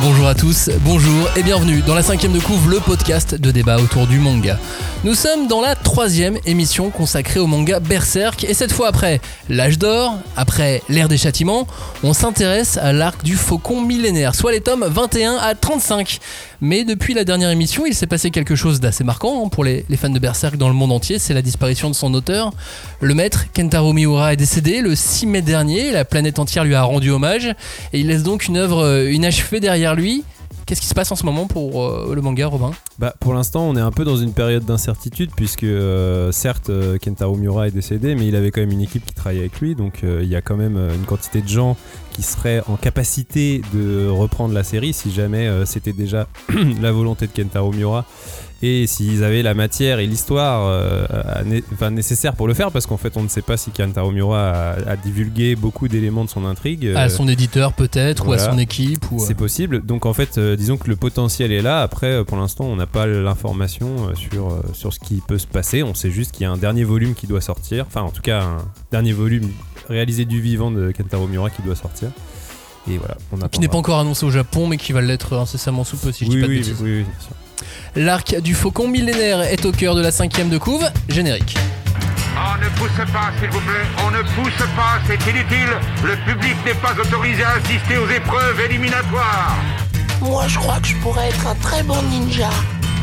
Bonjour à tous, bonjour et bienvenue dans la cinquième de couvre, le podcast de débat autour du manga. Nous sommes dans la troisième émission consacrée au manga Berserk et cette fois après l'âge d'or, après l'ère des châtiments, on s'intéresse à l'arc du faucon millénaire, soit les tomes 21 à 35. Mais depuis la dernière émission, il s'est passé quelque chose d'assez marquant hein, pour les, fans de Berserk dans le monde entier, c'est la disparition de son auteur. Le maître Kentaro Miura est décédé le 6 mai dernier, la planète entière lui a rendu hommage et il laisse donc une œuvre euh, inachevée derrière lui. Qu'est-ce qui se passe en ce moment pour euh, le manga, Robin? Bah, pour l'instant, on est un peu dans une période d'incertitude puisque euh, certes euh, Kentaro Miura est décédé, mais il avait quand même une équipe qui travaillait avec lui, donc il y a quand même une quantité de gens qui seraient en capacité de reprendre la série si jamais c'était déjà la volonté de Kentaro Miura et s'ils avaient la matière et l'histoire euh, né- nécessaire pour le faire, parce qu'en fait on ne sait pas si Kentaro Miura a, a divulgué beaucoup d'éléments de son intrigue. À euh, son éditeur peut-être, ou à son équipe ou, euh, c'est possible. Donc en fait, euh, disons que le potentiel est là. Après, pour l'instant, on n'a pas l'information sur, sur ce qui peut se passer. On sait juste qu'il y a un dernier volume qui doit sortir. Enfin, en tout cas, un dernier volume réalisé du vivant de Kentaro Miura qui doit sortir. Et voilà, on qui n'est pas encore annoncé au Japon mais qui va l'être incessamment sous peu si je oui, dis pas de oui, bêtises. oui, oui, bien sûr. L'arc du faucon millénaire est au cœur de la cinquième de couve, générique. On ne pousse pas, s'il vous plaît. On ne pousse pas, c'est inutile. Le public n'est pas autorisé à assister aux épreuves éliminatoires. Moi, je crois que je pourrais être un très bon ninja.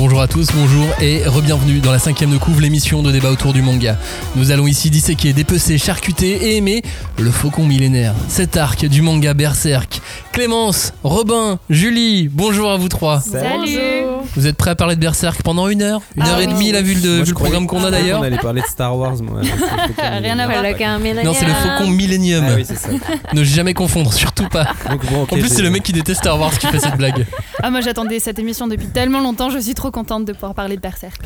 Bonjour à tous, bonjour et re-bienvenue dans la cinquième de couve, l'émission de débat autour du manga. Nous allons ici disséquer, dépecer, charcuter et aimer le faucon millénaire. Cet arc du manga Berserk. Clémence, Robin, Julie, bonjour à vous trois. Salut Vous êtes prêts à parler de Berserk pendant une heure Une Ah heure et oui. demie, la vu le, Moi, vu je le programme qu'on a d'ailleurs On allait parler de Star Wars, moi. Rien à voir. avec un Non, c'est le faucon Millennium. Ah oui, c'est ça. Ne jamais confondre, surtout pas. Donc, bon, ok, En plus, c'est le mec qui déteste Star Wars qui fait cette blague. Ah, moi j'attendais cette émission depuis tellement longtemps, je suis trop contente de pouvoir parler de Berserk.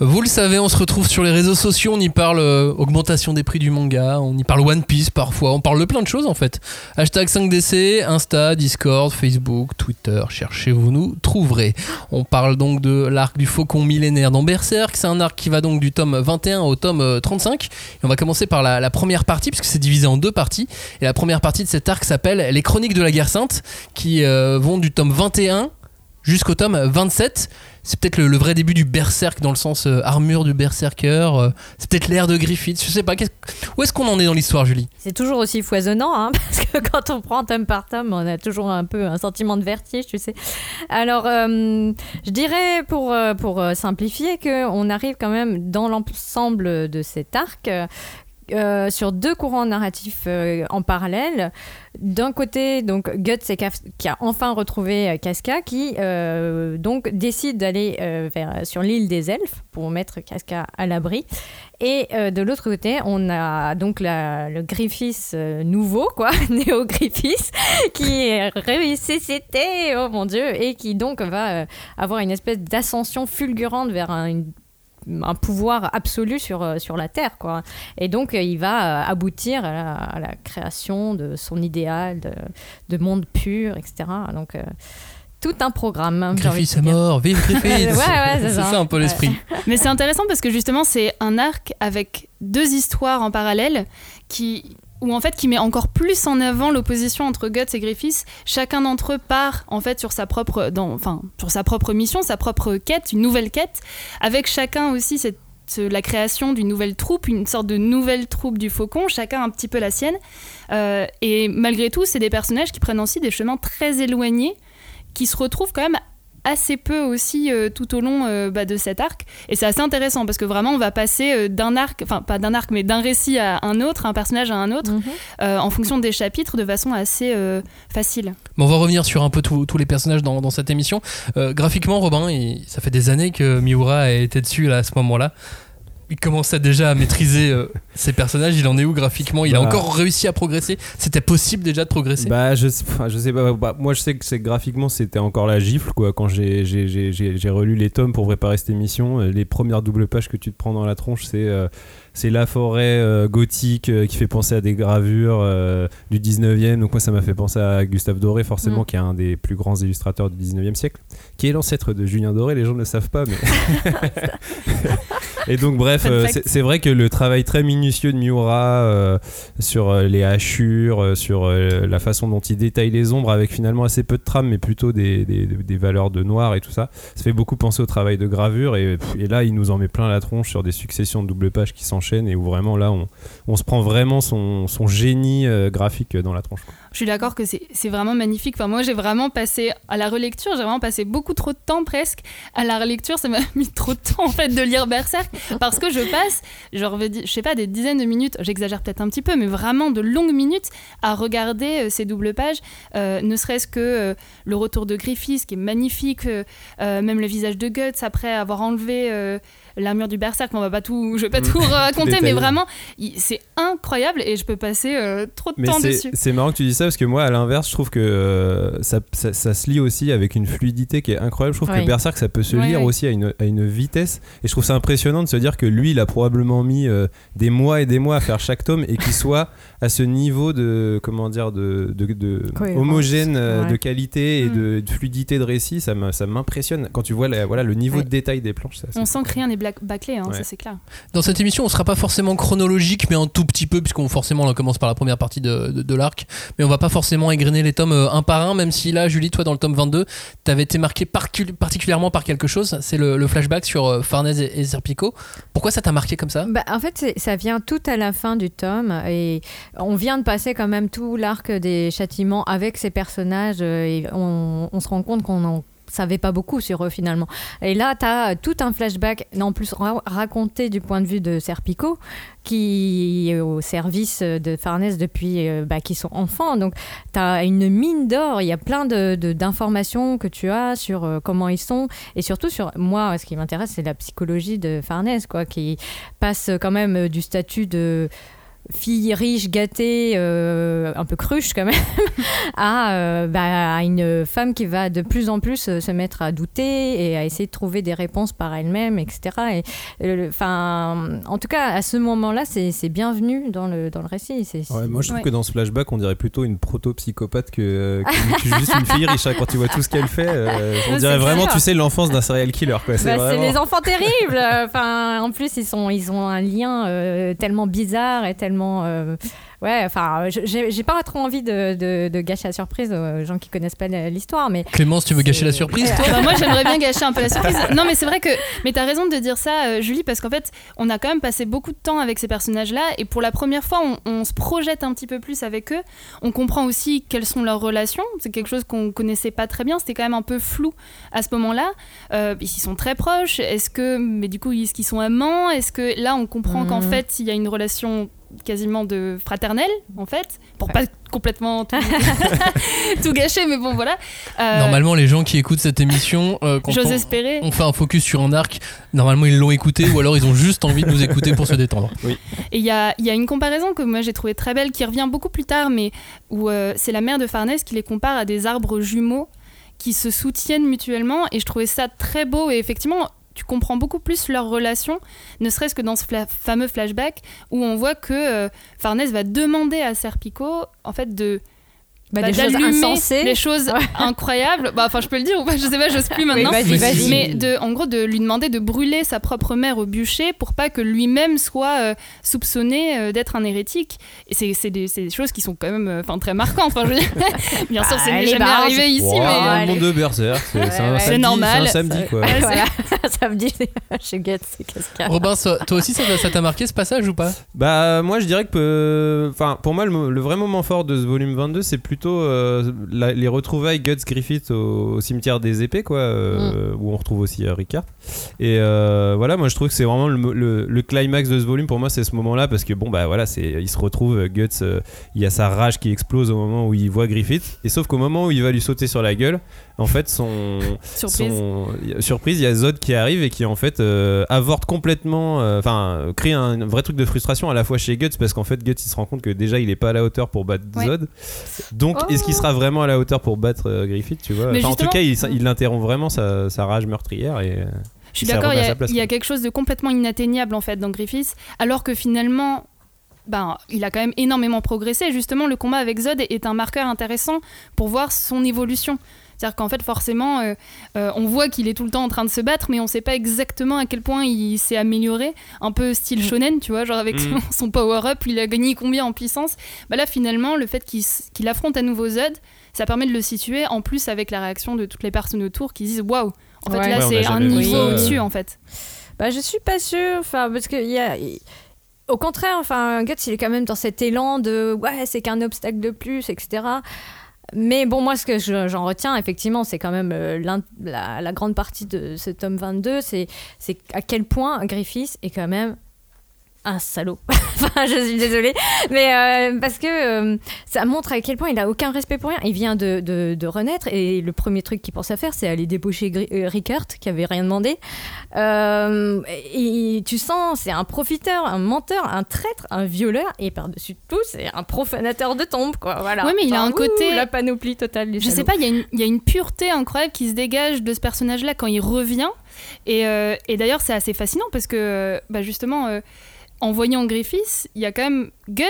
Vous le savez, on se retrouve sur les réseaux sociaux, on y parle euh, augmentation des prix du manga, on y parle One Piece parfois, on parle de plein de choses en fait. Hashtag 5DC, Insta, Discord, Facebook, Twitter, cherchez, vous nous trouverez. On parle donc de l'arc du faucon millénaire dans Berserk, c'est un arc qui va donc du tome 21 au tome euh, 35. Et on va commencer par la, la première partie, puisque c'est divisé en deux parties. Et la première partie de cet arc s'appelle Les Chroniques de la Guerre Sainte, qui euh, vont du tome 21 jusqu'au tome 27. C'est peut-être le, vrai début du berserk dans le sens euh, armure du berserker. euh, c'est peut-être l'ère de Griffith. Je sais pas. Où est-ce qu'on en est dans l'histoire, Julie? C'est toujours aussi foisonnant, hein, parce que quand on prend tome par tome, on a toujours un peu un sentiment de vertige, tu sais. Alors, euh, je dirais, pour, pour simplifier, qu'on arrive quand même dans l'ensemble de cet arc euh, sur deux courants narratifs euh, en parallèle. D'un côté, donc Guts qui a enfin retrouvé euh, Casca, qui donc décide d'aller sur l'île des elfes pour mettre Casca à l'abri. Et de l'autre côté, on a donc le Griffiths nouveau, quoi, Néo Griffiths, qui est ressuscité, oh mon dieu, et qui donc va avoir une espèce d'ascension fulgurante vers un, une- un pouvoir absolu sur, euh, sur la Terre, quoi. Et donc, euh, il va euh, aboutir à la, à la création de son idéal de, de monde pur, etc. Donc, euh, tout un programme. Griffith est mort. Vive Griffith Ouais, ouais, c'est ça. ça un peu Ouais. l'esprit. Mais c'est intéressant parce que justement, c'est un arc avec deux histoires en parallèle qui ou en fait qui met encore plus en avant l'opposition entre Guts et Griffiths. Chacun d'entre eux part en fait sur sa propre, enfin sur sa propre mission, sa propre quête, une nouvelle quête, avec chacun aussi cette la création d'une nouvelle troupe, une sorte de nouvelle troupe du faucon, chacun un petit peu la sienne. Euh, et malgré tout, c'est des personnages qui prennent aussi des chemins très éloignés, qui se retrouvent quand même assez peu aussi euh, tout au long euh, bah, de cet arc. Et c'est assez intéressant parce que vraiment on va passer euh, d'un arc, enfin pas d'un arc, mais d'un récit à un autre, un personnage à un autre, Mhm. euh, en fonction des chapitres de façon assez euh, facile. Mais on va revenir sur un peu tous tous les personnages dans, dans cette émission. Euh, graphiquement, Robin, il- ça fait des années que Miura a été dessus là, à ce moment-là. Il commençait déjà à maîtriser euh, ses personnages. Il en est où graphiquement? Il a Bah. encore réussi à progresser? C'était possible déjà de progresser? Bah je, sais- enfin, je sais pas, bah, moi je sais que c'est graphiquement c'était encore la gifle quoi quand j'ai relu les tomes pour préparer cette émission, euh, les premières doubles pages que tu te prends dans la tronche c'est euh, c'est la forêt euh, gothique euh, qui fait penser à des gravures euh, du 19e donc moi ça m'a fait penser à Gustave Doré forcément Mm. qui est un des plus grands illustrateurs du 19e siècle qui est l'ancêtre de Julien Doré les gens ne le savent pas mais et donc bref euh, c'est vrai que le travail très minutieux de Miura euh, sur euh, les hachures, sur euh, la façon dont il détaille les ombres avec finalement assez peu de trame mais plutôt des, des- des valeurs de noir et tout ça. Ça fait beaucoup penser au travail de gravure et, et là il nous en met plein la tronche sur des successions de double pages qui s'enchaînent et où vraiment là on, on se prend vraiment son, son génie euh, graphique dans la tronche. quoi. Je suis d'accord que c'est c'est vraiment magnifique. Enfin, moi, j'ai vraiment passé à la relecture, j'ai vraiment passé beaucoup trop de temps presque à la relecture. Ça m'a mis trop de temps en fait de lire Berserk parce que je passe, genre, je sais pas, des dizaines de minutes, j'exagère peut-être un petit peu, mais vraiment de longues minutes à regarder euh, ces doubles pages. Euh, ne serait-ce que euh, le retour de Griffiths qui est magnifique, même le visage de Guts après avoir enlevé. L'armure du berserk, on va pas tout, je vais pas tout raconter, mais vraiment, c'est incroyable et je peux passer euh, trop de Mais temps dessus. c'est marrant que tu dis ça parce que moi, à l'inverse, je trouve que euh, ça, ça- ça se lit aussi avec une fluidité qui est incroyable. Je trouve Oui. que Berserk, ça peut se Ouais, lire ouais. aussi à une, à une vitesse. Et je trouve ça impressionnant de se dire que lui, il a probablement mis euh, des mois et des mois à faire chaque tome et qu'il soit à ce niveau de, comment dire, de, de, de Cohérence. homogène, euh, Ouais. de qualité et Mm. de, de fluidité de récit. Ça me- ça m'impressionne. Quand tu vois la- voilà, le niveau Ouais. de détail des planches, ça, On sent que rien n'est bâclé, hein, Ouais. ça c'est clair. Dans cette émission, on sera pas forcément chronologique, mais un tout petit peu, puisqu'on forcément on commence par la première partie de, de- de l'arc. Mais on va pas forcément égrener les tomes euh, un par un, même si là, Julie, toi, dans le tome 22, t'avais été marqué particulièrement par quelque chose. C'est le, le flashback sur euh, Farnèse et, et Serpico. Pourquoi ça t'a marqué comme ça? Bah, en fait, ça vient tout à la fin du tome et on vient de passer quand même tout l'arc des châtiments avec ces personnages euh, et on, se rend compte qu'on en savait pas beaucoup sur eux finalement. Et là, tu as tout un flashback, en plus ra- raconté du point de vue de Serpico, qui est au service de Farnèse depuis euh, bah, qu'ils sont enfants. Donc, tu as une mine d'or, il y a plein de- de- d'informations que tu as sur euh, comment ils sont et surtout sur moi, ce qui m'intéresse, c'est la psychologie de Farnèse, quoi, qui passe quand même du statut de fille riche, gâtée, euh, un peu cruche quand même, à, euh, bah, à une femme qui va de plus en plus euh, se mettre à douter et à essayer de trouver des réponses par elle-même, etc. Et, euh, enfin, en tout cas, à ce moment-là, c'est c'est bienvenu dans le, dans le récit. C'est- Ouais, moi je trouve Ouais. que dans ce flashback on dirait plutôt une proto-psychopathe que, que- que juste une fille riche. Quand tu vois tout ce qu'elle fait, euh, on dirait c'est vraiment, clair. tu sais, l'enfance d'un serial killer. quoi. C'est Bah, vraiment- les enfants terribles. Enfin, en plus, ils sont, ils ont un lien euh, tellement bizarre et tellement. Euh, ouais, enfin, j'ai pas trop envie de, de- de gâcher la surprise aux gens qui connaissent pas l'histoire, mais Clémence, tu veux gâcher la surprise, toi? Bah, moi j'aimerais bien gâcher un peu la surprise. Non mais c'est vrai que mais t'as raison de dire ça euh, Julie parce qu'en fait on a quand même passé beaucoup de temps avec ces personnages là et pour la première fois on, on se projette un petit peu plus avec eux. On comprend aussi quelles sont leurs relations. C'est quelque chose qu'on connaissait pas très bien. C'était quand même un peu flou à ce moment-là. Euh, ils sont très proches. Est-ce que mais du coup est-ce qu'ils sont amants? Est-ce que là on comprend qu'en Mhm. fait il y a une relation quasiment de fraternelle en fait pour pas complètement tout, tout gâcher mais bon voilà Euh, Normalement, les gens qui écoutent cette émission, euh, quand J'ose on, espérer. on fait un focus sur un arc, normalement ils l'ont écouté ou alors ils ont juste envie de nous écouter pour se détendre. Et il y a, il y a une comparaison que moi j'ai trouvée très belle qui revient beaucoup plus tard, mais où euh, c'est la mère de Farnèse qui les compare à des arbres jumeaux qui se soutiennent mutuellement. Et je trouvais ça très beau. Et effectivement, tu comprends beaucoup plus leur relation, ne serait-ce que dans ce fameux flashback où on voit que euh, Farnèse va demander à Serpico en fait de bah, bah, des choses insensées. les choses Ouais. incroyables. Bah, enfin, je peux le dire ou pas, je sais pas, j'ose plus maintenant. vas-y, Mais vas-y. Mais de, en gros, de lui demander de brûler sa propre mère au bûcher pour pas que lui-même soit euh, soupçonné euh, d'être un hérétique. Et c'est, c'est des, c'est des choses qui sont quand même euh, enfin, très marquantes. Enfin, je veux dire, bien sûr, Bah, c'est jamais barges. arrivé ici, Wow, mais. allez. monde de Berserk, c'est c'est un Ouais, samedi, normal. C'est un samedi, quoi. Ouais, voilà, ça me dit chez Guts, c'est qu'est-ce qu'il y a Robin, toi aussi, ça ça t'a marqué ce passage ou pas? Bah moi je dirais que euh, enfin pour moi le, le vrai moment fort de ce volume 22 c'est plutôt plutôt euh, la- les retrouvailles Guts Griffith au, au cimetière des épées, quoi, euh, où on retrouve aussi euh, Ricard. Et euh, voilà, moi je trouve que c'est vraiment le, le- le climax de ce volume. Pour moi, c'est ce moment-là, parce que bon, bah voilà, c'est, il se retrouve, Guts, il y a sa rage qui explose au moment où il voit Griffith, et sauf qu'au moment où il va lui sauter sur la gueule, en fait, son. Surprise. son- il y a Zod qui arrive et qui en fait euh, avorte complètement, euh, enfin, euh, crée un, vrai truc de frustration à la fois chez Guts, parce qu'en fait, Guts il se rend compte que déjà il est pas à la hauteur pour battre Ouais. Zod. Donc, Oh. est-ce qu'il sera vraiment à la hauteur pour battre euh, Griffith, tu vois? En tout cas, il, il interrompt vraiment sa, sa rage meurtrière et. Je suis d'accord, il y, a- y quelque chose de complètement inatteignable en fait dans Griffiths, alors que finalement, ben, il a quand même énormément progressé. Justement, le combat avec Zod est un marqueur intéressant pour voir son évolution. C'est-à-dire qu'en fait, forcément, euh, euh, on voit qu'il est tout le temps en train de se battre, mais on sait pas exactement à quel point il s'est amélioré. Un peu style shonen, tu vois, genre avec Mm. son, son power-up, il a gagné combien en puissance? Bah là, finalement, le fait qu'il qu'il affronte à nouveau Zod, ça permet de le situer, en plus avec la réaction de toutes les personnes autour qui disent Waouh En fait, Ouais. là, Ouais, c'est un niveau au-dessus, en fait. Bah, je suis pas sûre, enfin, parce que il y a. Au contraire, enfin, Guts, il est quand même dans cet élan de ouais, c'est qu'un obstacle de plus, etc. Mais bon, moi, ce que je- j'en retiens, effectivement, c'est quand même euh, la, grande partie de ce tome 22, c'est c'est à quel point Griffiths est quand même un salaud. enfin, je suis désolée. Mais euh, parce que euh, ça montre à quel point il a aucun respect pour rien. Il vient de, de, de renaître et le premier truc qu'il pense à faire, c'est aller débaucher euh, Rickert, qui avait rien demandé. Et tu sens, c'est un profiteur, un menteur, un traître, un violeur, et par-dessus tout, c'est un profanateur de tombes, quoi. Voilà. Ouais, mais il a un ouh, côté- la panoplie totale du Je sais pas, il y, a une- il y a une pureté incroyable qui se dégage de ce personnage-là quand il revient. Et, et d'ailleurs, c'est assez fascinant parce que, bah, justement, en voyant Griffiths, il y a quand même Guts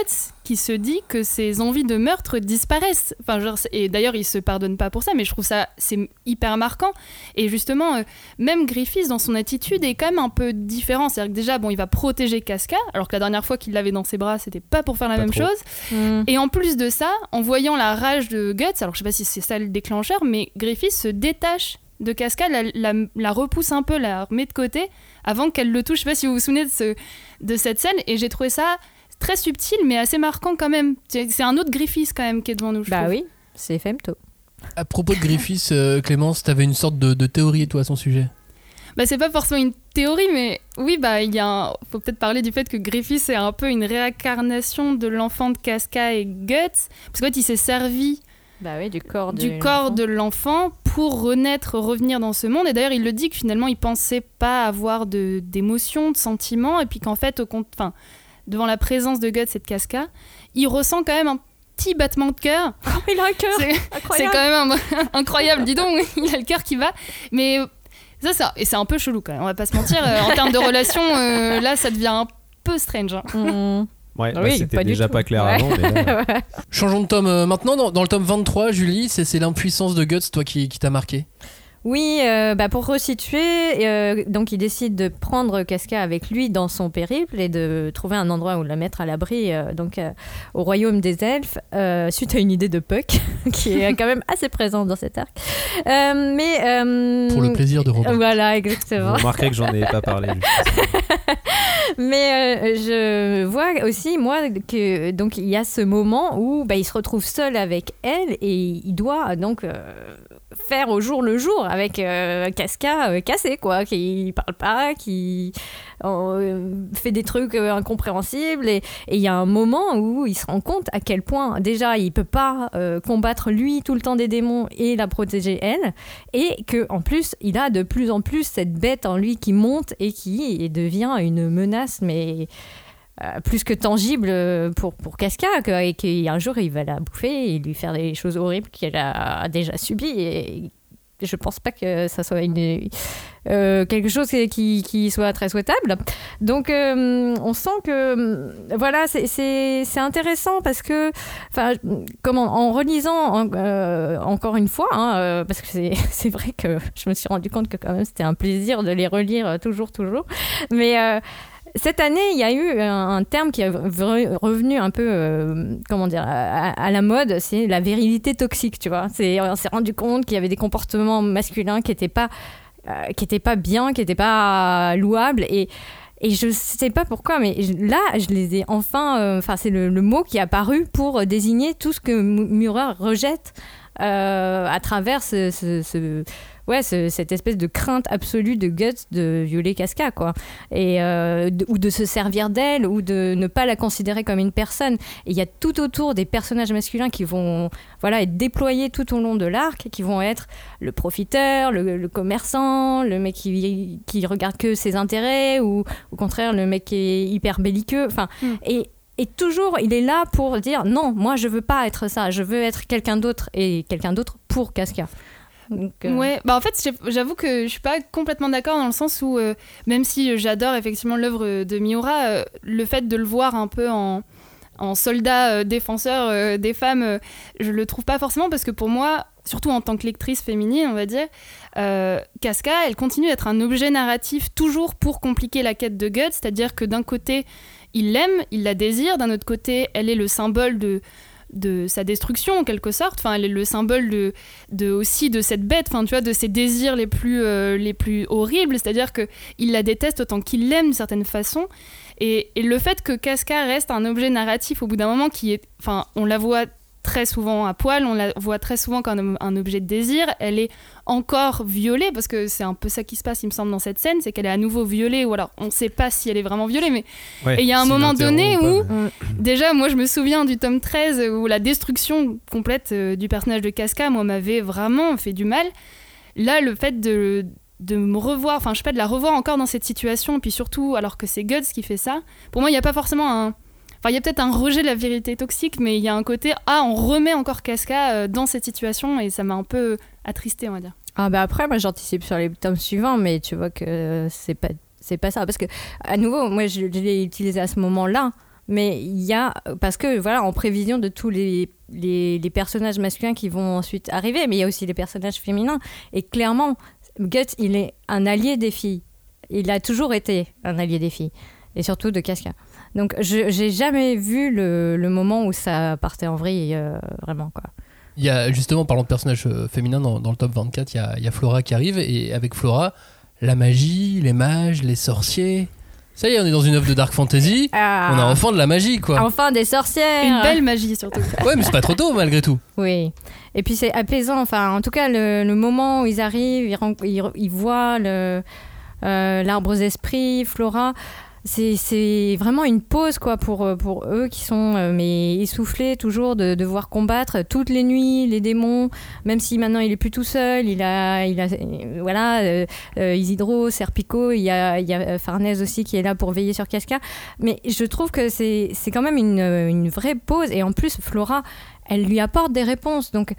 qui se dit que ses envies de meurtre disparaissent. Enfin, genre, et d'ailleurs, il se pardonne pas pour ça, mais je trouve ça c'est hyper marquant. Et justement, euh, même Griffiths, dans son attitude, est quand même un peu différent. C'est-à-dire que déjà, bon, il va protéger Casca, alors que la dernière fois qu'il l'avait dans ses bras, c'était pas pour faire la Pas même trop. chose. Mm. Et en plus de ça, en voyant la rage de Guts, alors je sais pas si c'est ça le déclencheur, mais Griffith se détache de Casca, la, la- la repousse un peu, la remet de côté avant qu'elle le touche. Je sais pas si vous vous souvenez de, ce, de cette scène, et j'ai trouvé ça très subtil, mais assez marquant quand même. C'est un autre Griffith quand même qui est devant nous. je Bah trouve. oui, c'est Femto. À propos de Griffiths, euh, Clémence, t'avais une sorte de, de théorie toi à son sujet? Bah c'est pas forcément une théorie, mais oui, bah il y a un- faut peut-être parler du fait que Griffith est un peu une réincarnation de l'enfant de Casca et Guts, parce qu'en fait il s'est servi Bah oui, du corps de du corps l'enfant. de l'enfant pour renaître, revenir dans ce monde. Et d'ailleurs, il le dit que finalement, il pensait pas avoir de- d'émotions, de, sentiments, et puis qu'en fait, au compte, enfin, devant la présence de Guts et de Casca, il ressent quand même un petit battement de cœur. Il a un cœur C'est quand même un- incroyable, dis donc, il a le cœur qui va. Mais ça, ça et c'est un peu chelou quand même, on va pas se mentir. Euh, en termes de relation, euh, là, ça devient un peu strange. hein. Mm. Ouais, bah, Oui, c'était déjà pas clair Ouais. avant. mais là- Changeons de tome euh, maintenant. Dans, dans le tome 23, Julie, c'est l'impuissance de Guts, toi, qui, qui t'a marqué? Oui, euh, bah pour resituer, euh, donc il décide de prendre Casca avec lui dans son périple et de trouver un endroit où la mettre à l'abri, euh, donc euh, au royaume des elfes, euh, suite à une idée de Puck qui est quand même assez présente dans cet arc. Euh, mais euh, Pour le plaisir de Robin. Voilà, Vous exactement. remarquerez que j'en ai pas parlé. Mais euh, je vois aussi, moi, que donc il y a ce moment où bah, il se retrouve seul avec elle et il doit donc euh, au jour le jour avec euh, Casca euh, cassé, quoi, qui parle pas, qui euh, fait des trucs incompréhensibles. Et il y a un moment où il se rend compte à quel point, déjà, il peut pas combattre lui tout le temps des démons et la protéger elle, et que en plus, il a de plus en plus cette bête en lui qui monte et qui devient une menace, mais euh, plus que tangible euh, pour, pour Casca, qu'un jour il va la bouffer et lui faire des choses horribles qu'elle a déjà subies. Et je pense pas que ça soit euh, quelque chose qui, qui soit très souhaitable. Donc on sent que voilà, c'est- intéressant parce que, en relisant en- encore une fois, hein, parce que c'est vrai que je me suis rendu compte que quand même c'était un plaisir de les relire toujours, toujours. Mais cette année, il y a eu un, terme qui est re- revenu un peu, euh, comment dire, à, la mode, c'est la virilité toxique, tu vois. On s'est rendu compte qu'il y avait des comportements masculins qui n'étaient pas, euh, pas bien, qui n'étaient pas louables. Et, Et je sais pas pourquoi, mais là, je les ai enfin. euh, Enfin, c'est le, mot qui est apparu pour désigner tout ce que Mu- Murat rejette à travers ce- ouais, ce- cette espèce de crainte absolue de Guts de violer Casca, quoi. Et, euh, de- ou de se servir d'elle, ou de ne pas la considérer comme une personne. Et il y a tout autour des personnages masculins qui vont voilà, être déployés tout au long de l'arc, qui vont être le profiteur, le, le commerçant, le mec qui, qui regarde que ses intérêts, ou au contraire le mec qui est hyper belliqueux. Enfin, Mm. et, et toujours, il est là pour dire non, moi je veux pas être ça, je veux être quelqu'un d'autre et quelqu'un d'autre pour Casca. Euh, Ouais, bah en fait, j'avoue que je suis pas complètement d'accord dans le sens où, euh, même si j'adore effectivement l'œuvre de Miura, euh, le fait de le voir un peu en, soldat défenseur des femmes, je le trouve pas forcément parce que pour moi, surtout en tant que lectrice féminine, on va dire, Casca, elle continue d'être un objet narratif toujours pour compliquer la quête de Guts, c'est-à-dire que d'un côté, il l'aime, il la désire, d'un autre côté, elle est le symbole de de sa destruction en quelque sorte. Enfin elle est le symbole de, aussi de cette bête enfin tu vois de ses désirs les plus euh, les plus horribles. C'est-à-dire que il la déteste autant qu'il l'aime d'une certaine façon. Et, et le fait que Casca reste un objet narratif au bout d'un moment qui est enfin on la voit très souvent à poil, on la voit très souvent comme un objet de désir. Elle est encore violée, parce que c'est un peu ça qui se passe, il me semble, dans cette scène, c'est qu'elle est à nouveau violée, ou alors on ne sait pas si elle est vraiment violée, mais Ouais, il y a un moment donné où, déjà, moi je me souviens du tome 13, où la destruction complète euh, du personnage de Casca, moi, m'avait vraiment fait du mal. Là, le fait de, de me revoir, enfin, je sais pas, de la revoir encore dans cette situation, et puis surtout, alors que c'est Guts qui fait ça, pour moi, il n'y a pas forcément un. Enfin, il y a peut-être un rejet de la vérité toxique, mais il y a un côté, ah, on remet encore Casca euh, dans cette situation, et ça m'a un peu attristé, on va dire. Ah bah après, moi j'anticipe sur les tomes suivants, mais tu vois que c'est pas c'est pas ça parce que à nouveau, moi je, l'ai utilisé à ce moment-là, mais il y a parce que voilà en prévision de tous les, les les personnages masculins qui vont ensuite arriver, mais il y a aussi les personnages féminins et clairement Guts il est un allié des filles. Il a toujours été un allié des filles et surtout de Casca. Donc je j'ai jamais vu le, le moment où ça partait en vrille euh, vraiment quoi. Il y a justement, parlant de personnages euh, féminins dans, dans le top 24, il y, a, il y a Flora qui arrive et avec Flora, la magie, les mages, les sorciers. Ça y est, on est dans une œuvre de dark fantasy. Ah. On a enfin de la magie, quoi. Enfin des sorcières. Une belle magie, surtout. Ouais, mais c'est pas trop tôt malgré tout. Oui. Et puis c'est apaisant. Enfin, en tout cas, le, le moment où ils arrivent, ils, ren- ils, ils voient le, euh, l'arbre aux esprits, Flora. C'est, vraiment une pause quoi pour, euh, pour eux qui sont euh, mais essoufflés toujours de devoir combattre toutes les nuits les démons même si maintenant il est plus tout seul il a il a euh, voilà Isidro Serpico il y a il y a Farnèse aussi qui est là pour veiller sur Casca. Mais je trouve que c'est c'est quand même une, une vraie pause. Et en plus Flora elle lui apporte des réponses. Donc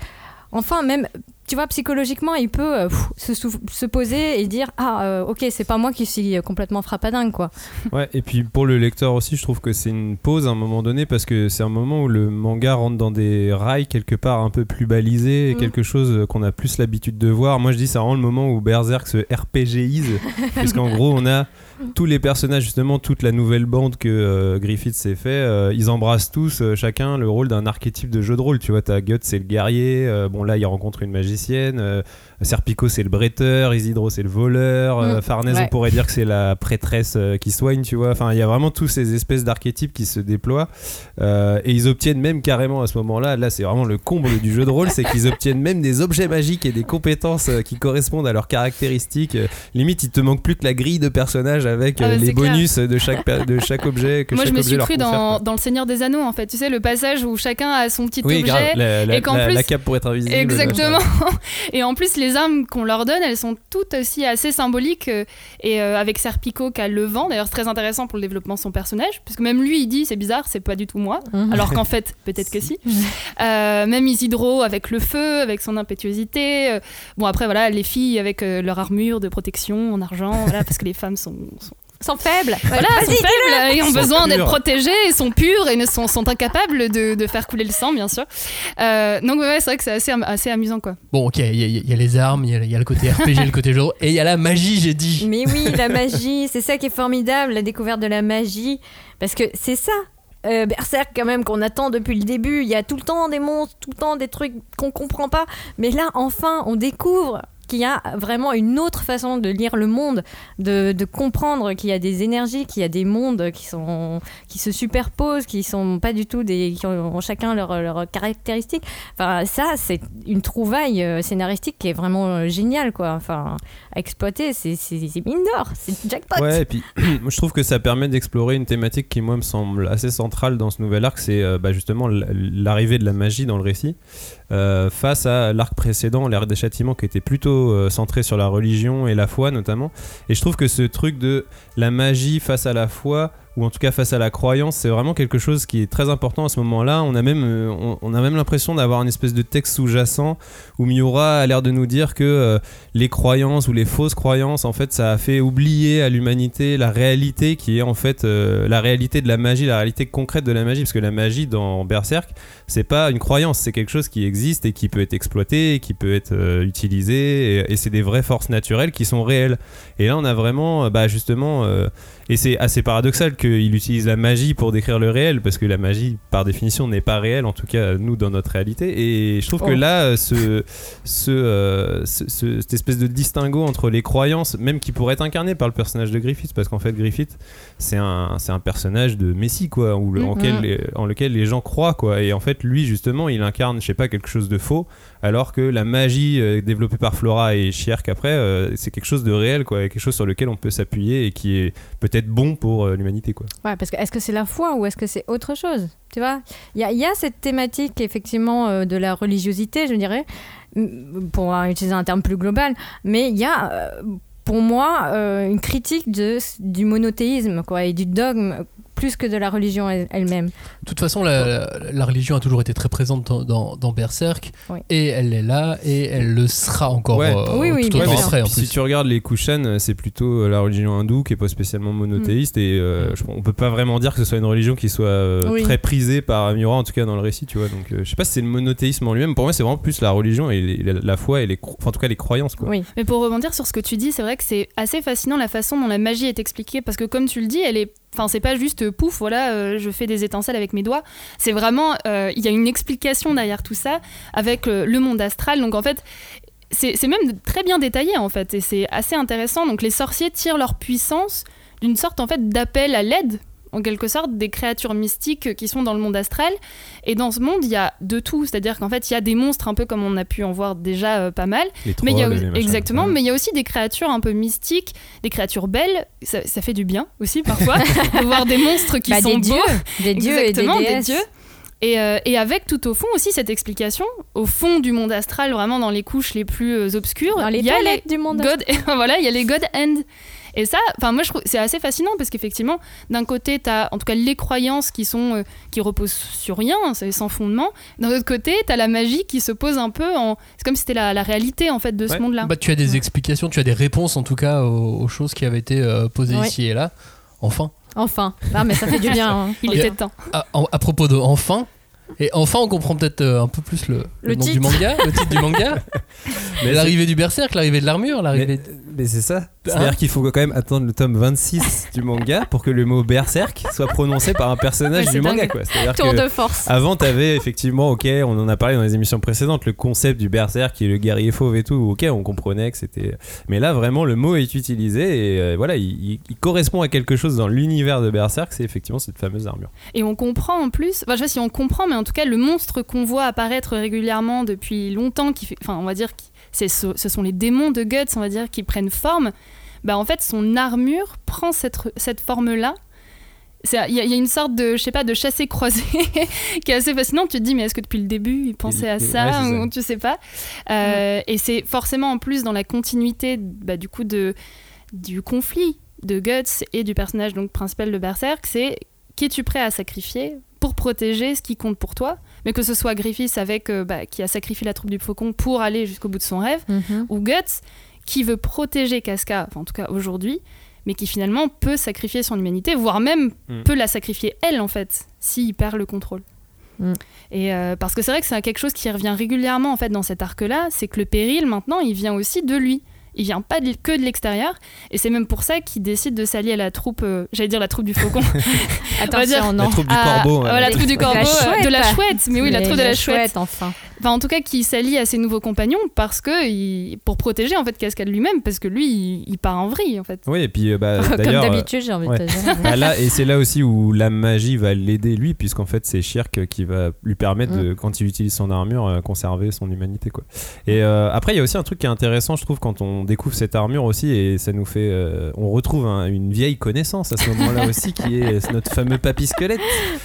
enfin même tu vois psychologiquement il peut euh, pff, se, poser et dire ah euh, ok c'est pas moi qui suis euh, complètement frappadingue quoi Ouais, et puis pour le lecteur aussi, je trouve que c'est une pause à un moment donné parce que c'est un moment où le manga rentre dans des rails quelque part un peu plus balisés, Mm. quelque chose qu'on a plus l'habitude de voir. Moi je dis c'est vraiment le moment où Berserk se RPGise, parce qu'en gros on a tous les personnages, justement toute la nouvelle bande que euh, Griffith s'est fait, ils embrassent tous chacun le rôle d'un archétype de jeu de rôle. Tu vois, t'as Guts c'est le guerrier, bon là il rencontre une euh, Serpico c'est le bretteur, Isidro c'est le voleur, euh, Mm. Farnèse Ouais. on pourrait dire que c'est la prêtresse euh, qui soigne, tu vois. Enfin, il y a vraiment tous ces espèces d'archétypes qui se déploient et ils obtiennent même carrément à ce moment-là. Là, c'est vraiment le comble du jeu de rôle, c'est qu'ils obtiennent même des objets magiques et des compétences qui correspondent à leurs caractéristiques. Limite, il te manque plus que la grille de personnages avec Ah bah, les clair. bonus de chaque de chaque objet que Moi, je me suis cru dans, dans Le Seigneur des Anneaux, en fait. Tu sais, le passage où chacun a son petit Oui, objet. grave. La, la- et qu'en plus- la cape pour être invisible. Exactement. Et en plus, les armes qu'on leur donne, elles sont toutes aussi assez symboliques. euh, Et euh, avec Serpico qui a le vent, d'ailleurs, c'est très intéressant pour le développement de son personnage, puisque même lui, il dit c'est bizarre, c'est pas du tout moi. Mhm. Alors qu'en fait, peut-être que si. Euh, même Isidro avec le feu, avec son impétuosité. Bon, après, voilà, les filles avec leur armure de protection en argent, voilà, parce que les femmes sont, sont sont faibles voilà, sont faibles et ont besoin d'être pures. protégées et sont pures et ne sont, sont incapables de, de faire couler le sang, bien sûr. Euh, donc, ouais, c'est vrai que c'est assez, am- assez amusant, quoi. Bon, ok, il y, a- il y a les armes, il y, a- il y a le côté RPG, le côté jeu, et il y a la magie, j'ai dit. Mais oui, la magie, c'est ça qui est formidable, la découverte de la magie. Parce que c'est ça, euh, Berserk, quand même, qu'on attend depuis le début. Il y a tout le temps des monstres, tout le temps des trucs qu'on comprend pas. Mais là, enfin, on découvre qu'il y a vraiment une autre façon de lire le monde, de, comprendre qu'il y a des énergies, qu'il y a des mondes qui, sont, qui se superposent, qui sont pas du tout des. qui ont chacun leurs leur caractéristiques. Enfin, ça, c'est une trouvaille euh, scénaristique qui est vraiment euh, géniale, quoi. Enfin, à exploiter, c'est mine d'or, c'est jackpot. Ouais, et puis je trouve que ça permet d'explorer une thématique qui, moi, me semble assez centrale dans ce nouvel arc, c'est euh, bah, justement l'arrivée de la magie dans le récit, euh, face à l'arc précédent, l'ère des châtiments, qui était plutôt euh, centré sur la religion et la foi notamment. Et je trouve que ce truc de la magie face à la foi, ou en tout cas face à la croyance, c'est vraiment quelque chose qui est très important à ce moment-là. On a même, euh, on, a même l'impression d'avoir une espèce de texte sous-jacent où Miura a l'air de nous dire que euh, les croyances ou les fausses croyances, en fait, ça a fait oublier à l'humanité la réalité qui est en fait euh, la réalité de la magie, la réalité concrète de la magie. Parce que la magie dans Berserk, c'est pas une croyance, c'est quelque chose qui existe et qui peut être exploité, qui peut être utilisé, et, c'est des vraies forces naturelles qui sont réelles. Et là, on a vraiment, bah, justement, euh, et c'est assez paradoxal qu'il utilise la magie pour décrire le réel, parce que la magie, par définition, n'est pas réelle, en tout cas, nous, dans notre réalité. Et je trouve que Oh. là, euh, ce, ce, euh, ce- ce- cette espèce de distinguo entre les croyances, même qui pourrait être incarné par le personnage de Griffith, parce qu'en fait, Griffith, c'est un, c'est un personnage de Messie, quoi, où le- en, quel les- en lequel les gens croient, quoi. Et en fait, lui, justement, il incarne, je sais pas, quelque chose de faux, alors que la magie euh, développée par Flora et Chierk après, euh, c'est quelque chose de réel, quoi, quelque chose sur lequel on peut s'appuyer et qui est peut-être bon pour euh, l'humanité, quoi. Ouais, parce que est-ce que c'est la foi ou est-ce que c'est autre chose Tu vois? Il y a, cette thématique, effectivement, euh, de la religiosité, je dirais, pour utiliser un terme plus global, mais il y a, euh, pour moi, une critique de, du monothéisme quoi, et du dogme plus que de la religion elle- elle-même. De toute façon, la, religion a toujours été très présente dans, dans, dans Berserk, Oui. et elle est là, et elle le sera encore Ouais. euh, Oui, oui, tout bien autant sûr. après. En Puis si tu regardes les Kushan, euh, c'est plutôt euh, la religion hindoue qui est pas spécialement monothéiste et euh, je- on peut pas vraiment dire que ce soit une religion qui soit euh, Oui. très prisée par Miura en tout cas dans le récit, tu vois. Donc euh, je sais pas si c'est le monothéisme en lui-même. Pour moi, c'est vraiment plus la religion et les- la, la foi et les, enfin, en tout cas les croyances, quoi. Oui. Mais pour rebondir sur ce que tu dis, c'est vrai que c'est assez fascinant la façon dont la magie est expliquée parce que comme tu le dis, elle est Enfin, c'est pas juste euh, pouf, voilà, euh, je fais des étincelles avec mes doigts. C'est vraiment, euh, il y a une explication derrière tout ça avec le monde astral. Donc en fait, c'est même très bien détaillé en fait, et c'est assez intéressant. Donc les sorciers tirent leur puissance d'une sorte en fait d'appel à l'aide, en quelque sorte, des créatures mystiques qui sont dans le monde astral. Et dans ce monde, il y a de tout, c'est-à-dire qu'en fait, il y a des monstres un peu comme on a pu en voir déjà euh, pas mal. Les Mais il y a, et exactement, Ouais. mais il y a aussi des créatures un peu mystiques, des créatures belles. Ça, ça fait du bien aussi parfois de voir des monstres qui Bah, sont des beaux. dieux, des dieux et des Exactement, des déesses. dieux. Et, euh, et avec tout au fond aussi cette explication, au fond du monde astral, vraiment dans les couches les plus euh, obscures, Dans les il y a les du monde God, voilà, il y a les God End. Et ça, enfin moi je trouve c'est assez fascinant parce qu'effectivement, d'un côté, tu as en tout cas les croyances qui sont euh, qui reposent sur rien, c'est sans fondement. D'un autre côté, tu as la magie qui se pose un peu en c'est comme si c'était la, la réalité en fait de ce monde-là. Bah, tu as des explications, tu as des réponses en tout cas aux, aux choses qui avaient été euh, posées Ouais. ici et là. Enfin. Enfin, non, mais ça fait du bien. hein. Il Et- était temps. À, en- à propos de enfin, et enfin on comprend peut-être euh, un peu plus le, Le nom du titre. manga, le titre du manga. Mais l'arrivée du berserk, l'arrivée de l'armure, l'arrivée. Mais, c'est ça. C'est-à-dire qu'il faut quand même attendre le tome 26 du manga pour que le mot berserk soit prononcé par un personnage du manga. Quoi. Tour que de force. Avant, t'avais effectivement, ok, on en a parlé dans les émissions précédentes, le concept du berserk qui est le guerrier fauve et tout, ok, on comprenait que c'était. Mais là, vraiment, le mot est utilisé et euh, voilà, il, il- il correspond à quelque chose dans l'univers de berserk, c'est effectivement cette fameuse armure. Et on comprend en plus, enfin je sais pas si on comprend, mais en tout cas le monstre qu'on voit apparaître régulièrement depuis longtemps, qui fait, enfin on va dire ce, ce sont les démons de Guts, on va dire, qui prennent forme. Bah en fait son armure prend cette, cette forme-là. Il y, a- il y a une sorte de, je sais pas, de chassé croisé qui est assez fascinante. Tu te dis, mais est-ce que depuis le début, il pensait Il- à il- ça, ouais, c'est ça. ou tu sais pas Euh, Et c'est forcément en plus dans la continuité, bah, du coup, de, du conflit de Guts et du personnage donc principal de Berserk, c'est qu'es-tu prêt à sacrifier pour protéger ce qui compte pour toi? Mais que ce soit Griffiths avec, euh, bah, qui a sacrifié la troupe du faucon pour aller jusqu'au bout de son rêve, Mhm. ou Guts qui veut protéger Casca, enfin, en tout cas aujourd'hui, mais qui finalement peut sacrifier son humanité, voire même Mm. peut la sacrifier elle en fait, s'il perd le contrôle. Mm. Et euh, parce que c'est vrai que c'est quelque chose qui revient régulièrement en fait dans cet arc-là, c'est que le péril maintenant il vient aussi de lui. Il vient pas de- que de l'extérieur, et c'est même pour ça qu'il décide de s'allier à la troupe, euh, j'allais dire la troupe du faucon, On va dire- Attention, La non. troupe du corbeau. ouais. la troupe du corbeau, euh, de la chouette, mais oui, la troupe de la chouette. enfin. Enfin, en tout cas, qui s'allie à ses nouveaux compagnons parce que il- pour protéger en fait Cascade lui-même, parce que lui, il, il part en vrille en fait. Oui, et puis euh, bah, Comme d'ailleurs. euh, d'habitude, j'ai envie ouais. de te dire. Bah là, et c'est là aussi où la magie va l'aider lui, puisqu'en fait c'est Shirk qui va lui permettre de, quand il utilise son armure, euh, conserver son humanité quoi. Et euh, après il y a aussi un truc qui est intéressant, je trouve, quand on découvre cette armure aussi, et ça nous fait, euh, on retrouve un- une vieille connaissance à ce moment-là aussi, qui est notre fameux papy squelette,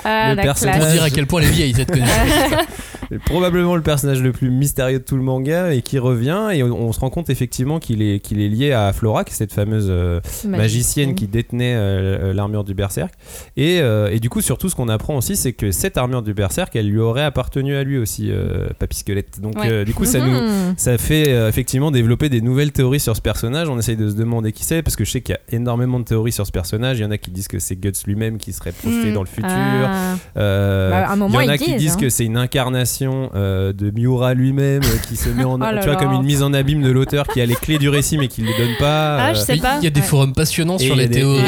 Ah, Le personnage- Pour dire à quel point elle est vieille cette connaissance. probablement le personnage le plus mystérieux de tout le manga, et qui revient, et on, on se rend compte effectivement qu'il est, qu'il est lié à Flora, qui est cette fameuse euh, magicienne qui détenait euh, l'armure du berserk et, euh, et du coup surtout ce qu'on apprend aussi c'est que cette armure du berserk elle lui aurait appartenu à lui aussi euh, Papy Squelette donc Ouais. euh, du coup ça nous Mhm. ça fait euh, effectivement développer des nouvelles théories sur ce personnage on essaye de se demander qui c'est parce que je sais qu'il y a énormément de théories sur ce personnage il y en a qui disent que c'est Guts lui-même qui serait projeté Mhm. dans le futur Ah. euh, Bah, à un moment, il y en a qui disent, disent hein. que c'est une incarnation euh, de Miura lui-même euh, qui se met en Oh tu vois comme une mise en abîme de l'auteur qui a les clés du récit mais qui ne les donne pas Ah, je euh, sais pas. Il y a des Ouais. forums passionnants et sur a les des- théories.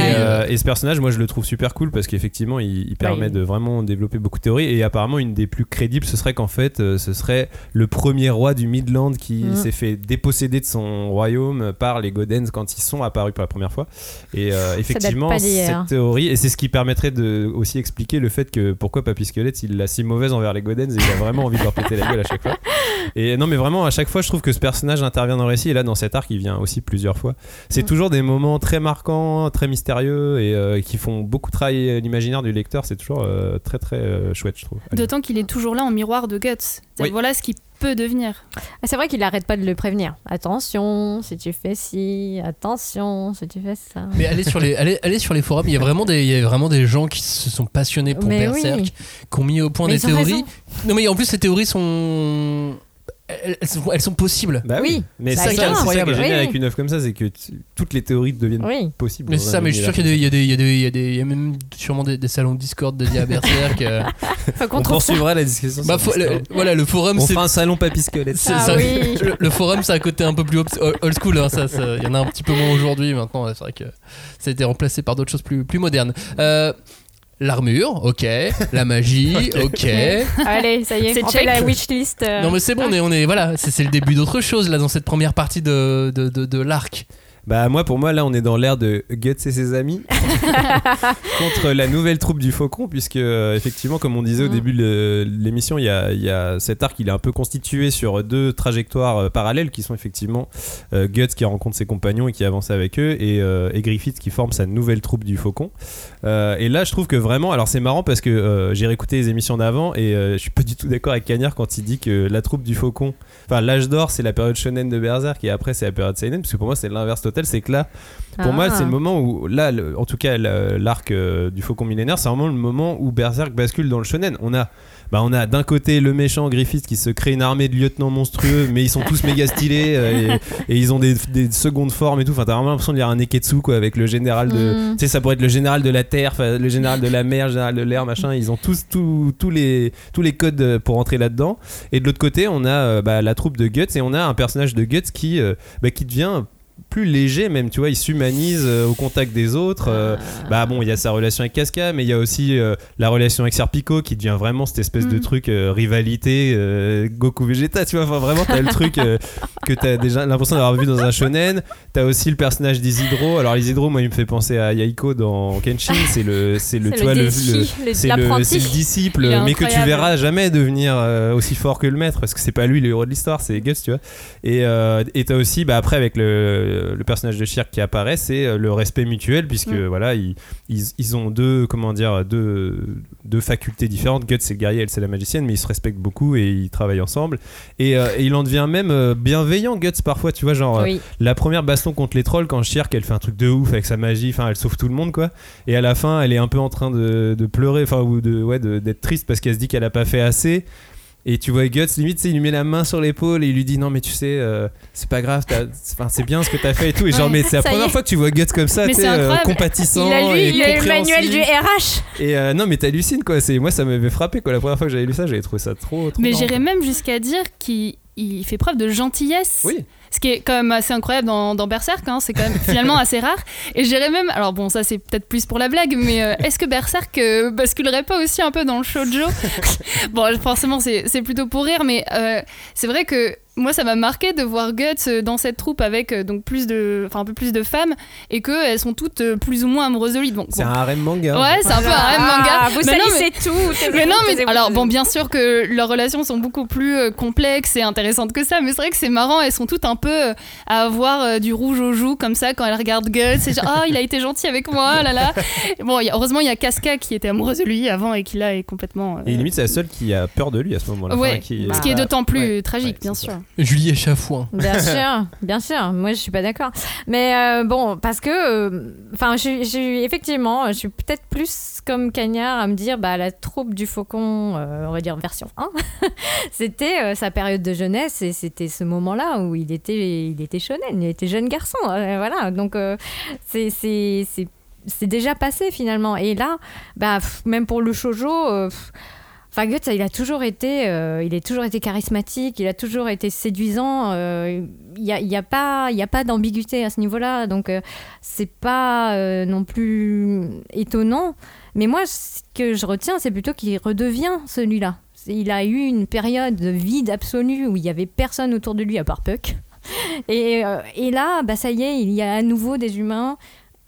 Et, et ce personnage, moi, je le trouve super cool parce qu'effectivement, il, il permet Ouais. de vraiment développer beaucoup de théories. Et apparemment, une des plus crédibles, ce serait qu'en fait, euh, ce serait le premier roi du Midland qui Mhm. s'est fait déposséder de son royaume par les Godens quand ils sont apparus pour la première fois. Et euh, effectivement, cette théorie, et c'est ce qui permettrait de aussi expliquer le fait que pourquoi Papy Squelette, il l'a si mauvaise envers les Godens et il a vraiment envie de leur péter la gueule à chaque fois. Et non, mais vraiment, à chaque fois, je trouve que ce personnage intervient dans le récit. Et là, dans cet arc, il vient aussi plusieurs fois. C'est Mm. toujours des moments très marquants, très mystérieux et euh, qui font beaucoup travailler l'imaginaire du lecteur. C'est toujours euh, très très euh, chouette, je trouve. D'autant qu'il est toujours là en miroir de Guts. Oui. Voilà ce qu'il peut devenir. Ah, C'est vrai qu'il arrête pas de le prévenir. Attention, si tu fais ci, attention, si tu fais ça. Mais allez sur les, allez, allez sur les forums, il y a vraiment des, il y a vraiment des gens qui se sont passionnés pour Mais Berserk, oui. qui ont mis au point Mais des théories. raison. Non mais en plus ces théories sont, elles, sont, elles sont possibles. Bah oui, Oui. mais Bah, c'est ça, qui est- c'est ça qui est incroyable. génial Oui. avec une œuvre comme ça, c'est que toutes les théories deviennent Oui. possibles. Mais c'est ça, mais je suis sûr qu'il y a des, il y a des, il y a même sûrement des, des salons Discord dédiés à Berserk. euh. On ça. poursuivra la discussion. Bah, sur le- voilà, le forum, On c'est fera un salon Papy Squelette. Ah ça- oui. le, le forum, c'est un côté un peu plus old school. hein, ça, ça- il y en a un petit peu moins aujourd'hui. Maintenant, c'est vrai que ça a été remplacé par d'autres choses plus, plus modernes. Euh, L'armure, ok. La magie, ok. Allez, ça y est, C'est fait check. la wishlist. euh. Non mais c'est bon, on est, on est voilà, c'est c'est le début d'autre chose là dans cette première partie de, de, de, de l'arc. Bah moi pour moi là on est dans l'ère de Guts et ses amis. Contre la nouvelle troupe du Faucon puisque euh, effectivement comme on disait au Mm. début de l'émission il y a, y a cet arc il est un peu constitué sur deux trajectoires euh, parallèles qui sont effectivement euh, Guts qui rencontre ses compagnons et qui avance avec eux et, euh, et Griffith qui forme sa nouvelle troupe du Faucon. Et là je trouve que vraiment alors c'est marrant parce que j'ai réécouté les émissions d'avant et je suis pas du tout d'accord avec Cagnard quand il dit que la troupe du Faucon enfin l'âge d'or c'est la période shonen de Berserk et après c'est la période seinen parce que pour moi c'est l'inverse total c'est que là pour moi, Ah. c'est le moment où, là, le- en tout cas, l'arc euh, du Faucon millénaire, c'est vraiment le moment où Berserk bascule dans le shonen. On a, bah, on a d'un côté le méchant Griffith qui se crée une armée de lieutenants monstrueux, mais ils sont tous méga stylés euh, et, et ils ont des, des secondes formes et tout. Enfin, t'as vraiment l'impression de lire un Neketsu quoi, avec le général de. Mm. Tu sais, ça pourrait être le général de la terre, le général de la mer, le général de l'air, machin. Ils ont tous, tous, tous, les, tous les codes euh, pour entrer là-dedans. Et de l'autre côté, on a bah, la troupe de Guts et on a un personnage de Guts qui, bah, qui devient plus léger même tu vois il s'humanise euh, au contact des autres euh, bah bon il y a sa relation avec Casca mais il y a aussi euh, la relation avec Serpico qui devient vraiment cette espèce de Mhm. truc rivalité Goku Vegeta tu vois enfin vraiment t'as le truc que t'as déjà l'impression d'avoir vu dans un shonen. T'as aussi le personnage d'Isidro. Alors Isidro moi il me fait penser à Yaiko dans Kenshin. C'est le c'est le C'est tu vois le, c'est le, disciple mais que tu verras jamais devenir aussi fort que le maître parce que c'est pas lui le héros de l'histoire c'est Guts tu vois. Et et t'as aussi bah après avec le, le personnage de Shirk qui apparaît c'est euh, le respect mutuel puisque Mm. voilà ils, ils, ils ont deux comment dire deux, deux facultés différentes. Guts c'est le guerrier elle c'est la magicienne mais ils se respectent beaucoup et ils travaillent ensemble. Et, euh, et il en devient même euh, bienveillant Guts parfois tu vois genre euh, la première baston contre les trolls quand Shirk elle fait un truc de ouf avec sa magie enfin elle sauve tout le monde quoi. Et à la fin elle est un peu en train de, de pleurer enfin ou de ouais d'être triste parce qu'elle se dit qu'elle a pas fait assez et tu vois Guts limite il lui met la main sur l'épaule et il lui dit non mais tu sais euh, c'est pas grave c'est enfin, c'est bien ce que t'as fait et tout. Et genre Ouais, mais c'est la première est. fois que tu vois Guts comme ça tu sais, c'est euh, compatissant Il a lu, et il a le manuel du RH. et euh, non mais t'hallucines quoi. C'est moi ça m'avait frappé quoi. La première fois que j'avais lu ça j'avais trouvé ça trop, trop Mais j'irais même jusqu'à dire qu'il il fait preuve de gentillesse. oui Ce qui est quand même assez incroyable dans, dans Berserk, hein, c'est quand même finalement assez rare. Et je dirais même, alors bon, ça c'est peut-être plus pour la blague, mais euh, est-ce que Berserk euh, basculerait pas aussi un peu dans le shoujo? Bon, forcément, c'est plutôt pour rire, mais euh, c'est vrai que moi ça m'a marqué de voir Guts dans cette troupe avec donc plus de enfin un peu plus de femmes et que elles sont toutes plus ou moins amoureuses de lui donc C'est bon. un harem manga. ouais c'est un peu un harem Ah, manga vous Mais non, salissez tout. mais non, mais alors bon, bien sûr que leurs relations sont beaucoup plus complexes et intéressantes que ça, mais c'est vrai que c'est marrant, elles sont toutes un peu euh, à avoir euh, du rouge aux joues comme ça quand elles regardent Guts, c'est genre oh il a été gentil avec moi, là là. Bon, il y a- heureusement il y a Casca qui était amoureuse de lui avant et qui là est complètement. euh, Et limite, c'est la seule qui a peur de lui à ce moment-là. ouais, Enfin, qui- ce qui est d'autant plus Ouais. tragique, Ouais, bien sûr. Julie Échafouin. Bien sûr, bien sûr. Moi, je suis pas d'accord. Mais euh, bon, parce que, euh, enfin, je, suis- je suis effectivement, je suis peut-être plus comme Cagnard à me dire, bah, la troupe du Faucon, euh, on va dire version 1, c'était euh, sa période de jeunesse et c'était ce moment-là où il était, il était shonen, il était jeune garçon. euh, voilà, donc euh, c'est, déjà passé finalement. Et là, bah, même pour le shoujo. euh, Guts, il a toujours été, euh, il a toujours été charismatique, il a toujours été séduisant. euh, Il n'y a, y a pas, pas d'ambiguïté à ce niveau-là, donc c'est pas non plus étonnant. Mais moi, ce que je retiens, c'est plutôt qu'il redevient celui-là. Il a eu une période de vide absolu où il y avait personne autour de lui à part Puck. Et, euh, et là, bah, ça y est, il y a à nouveau des humains.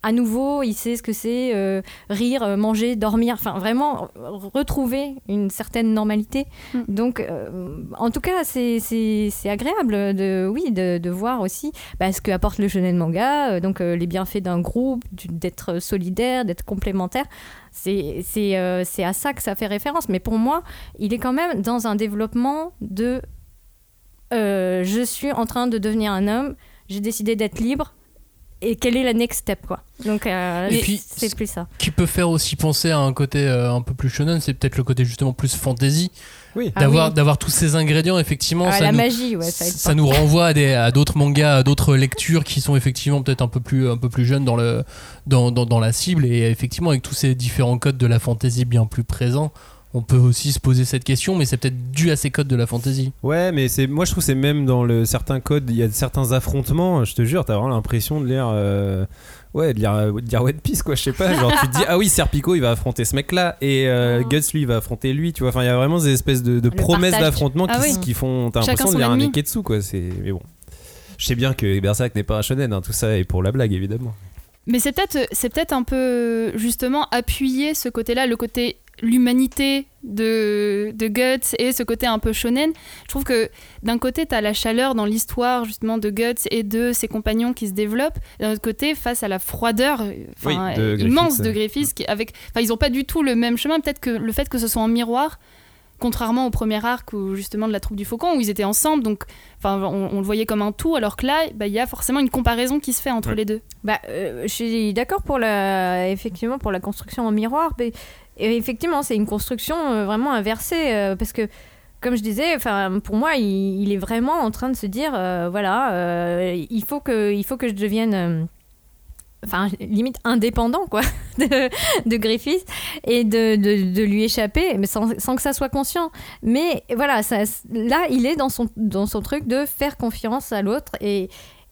À nouveau, il sait ce que c'est euh, rire, euh, manger, dormir, enfin vraiment retrouver une certaine normalité. Mm. Donc, euh, en tout cas, c'est- c'est c'est agréable de, oui, de, de voir aussi bah, ce que apporte le shonen manga, donc les bienfaits d'un groupe, d'être solidaire, d'être complémentaire. C'est c'est, c'est à ça que ça fait référence. Mais pour moi, il est quand même dans un développement de euh, je suis en train de devenir un homme, j'ai décidé d'être libre. Et quelle est la next step quoi? Donc euh, Et puis, c'est plus ça. Qui peut faire aussi penser à un côté euh, un peu plus shonen, c'est peut-être le côté justement plus fantasy. Oui. Ah D'avoir oui. d'avoir tous ces ingrédients, effectivement, Ah, ça, la nous, magie, ouais, ça nous renvoie à des- à d'autres mangas, à d'autres lectures qui sont effectivement peut-être un peu plus un peu plus jeunes dans le dans, dans, dans la cible et effectivement avec tous ces différents codes de la fantasy bien plus présents, on peut aussi se poser cette question, mais c'est peut-être dû à ces codes de la fantasy. Ouais, mais c'est moi je trouve que c'est même dans le certains codes, il y a certains affrontements. Je te jure, t'as vraiment l'impression de lire, euh, ouais, de lire, euh, de lire One Piece quoi. Je sais pas, genre tu te dis ah oui, Serpico il va affronter ce mec-là et euh, Guts lui il va affronter lui. Tu vois, enfin il y a vraiment des espèces de, promesses d'affrontement qui, Ah oui. qui font, t'as Chacun l'impression de son lire un ennemi. Neketsu quoi. C'est mais bon. Je sais bien que Berserk n'est pas un shonen, hein, tout ça est pour la blague évidemment. Mais c'est peut-être c'est peut-être un peu justement appuyer ce côté-là, le côté l'humanité de, de Guts et ce côté un peu shonen. Je trouve que d'un côté, tu as la chaleur dans l'histoire justement de Guts et de ses compagnons qui se développent. D'un autre côté, face à la froideur Oui, de immense de. Griffiths, qui, avec, ils n'ont pas du tout le même chemin. Peut-être que le fait que ce soit en miroir, contrairement au premier arc où justement de la troupe du faucon où ils étaient ensemble, donc enfin on, on le voyait comme un tout, alors que là, bah, il y a forcément une comparaison qui se fait entre Ouais. les deux. Bah, euh, je suis d'accord pour la, effectivement pour la construction en miroir, mais euh, effectivement c'est une construction euh, vraiment inversée euh, parce que comme je disais, pour moi il, est vraiment en train de se dire euh, voilà il faut que il faut que je devienne Enfin, limite indépendant, quoi, de, Griffith et de, de, lui échapper, mais sans, sans que ça soit conscient. Mais voilà, là, il est dans son, dans son truc de faire confiance à l'autre et,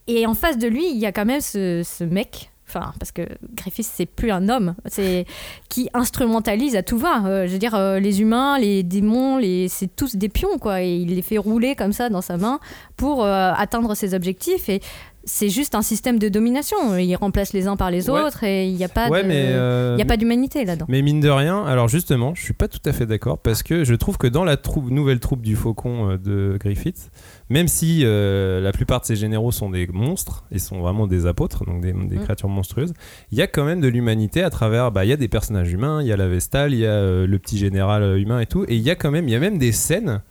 et en face de lui, il y a quand même ce mec. Parce que Griffith, c'est plus un homme, c'est qui instrumentalise à tout va. Euh, je veux dire, euh, les humains, les démons, les, c'est tous des pions, quoi. Et il les fait rouler comme ça dans sa main pour euh, atteindre ses objectifs. Et c'est juste un système de domination. Ils remplacent les uns par les Ouais. autres et il n'y a pas Ouais, de, mais, euh, y a pas d'humanité là-dedans. Mais mine de rien, alors justement, je suis pas tout à fait d'accord parce que je trouve que dans la troupe, nouvelle troupe du Faucon euh, de Griffith, même si euh, la plupart de ces généraux sont des monstres et sont vraiment des apôtres, donc des, des Mm. créatures monstrueuses, il y a quand même de l'humanité à travers. Bah, il y a des personnages humains, il y a la Vestale, il y a le petit général humain et tout, et il y a quand même, il y a même des scènes.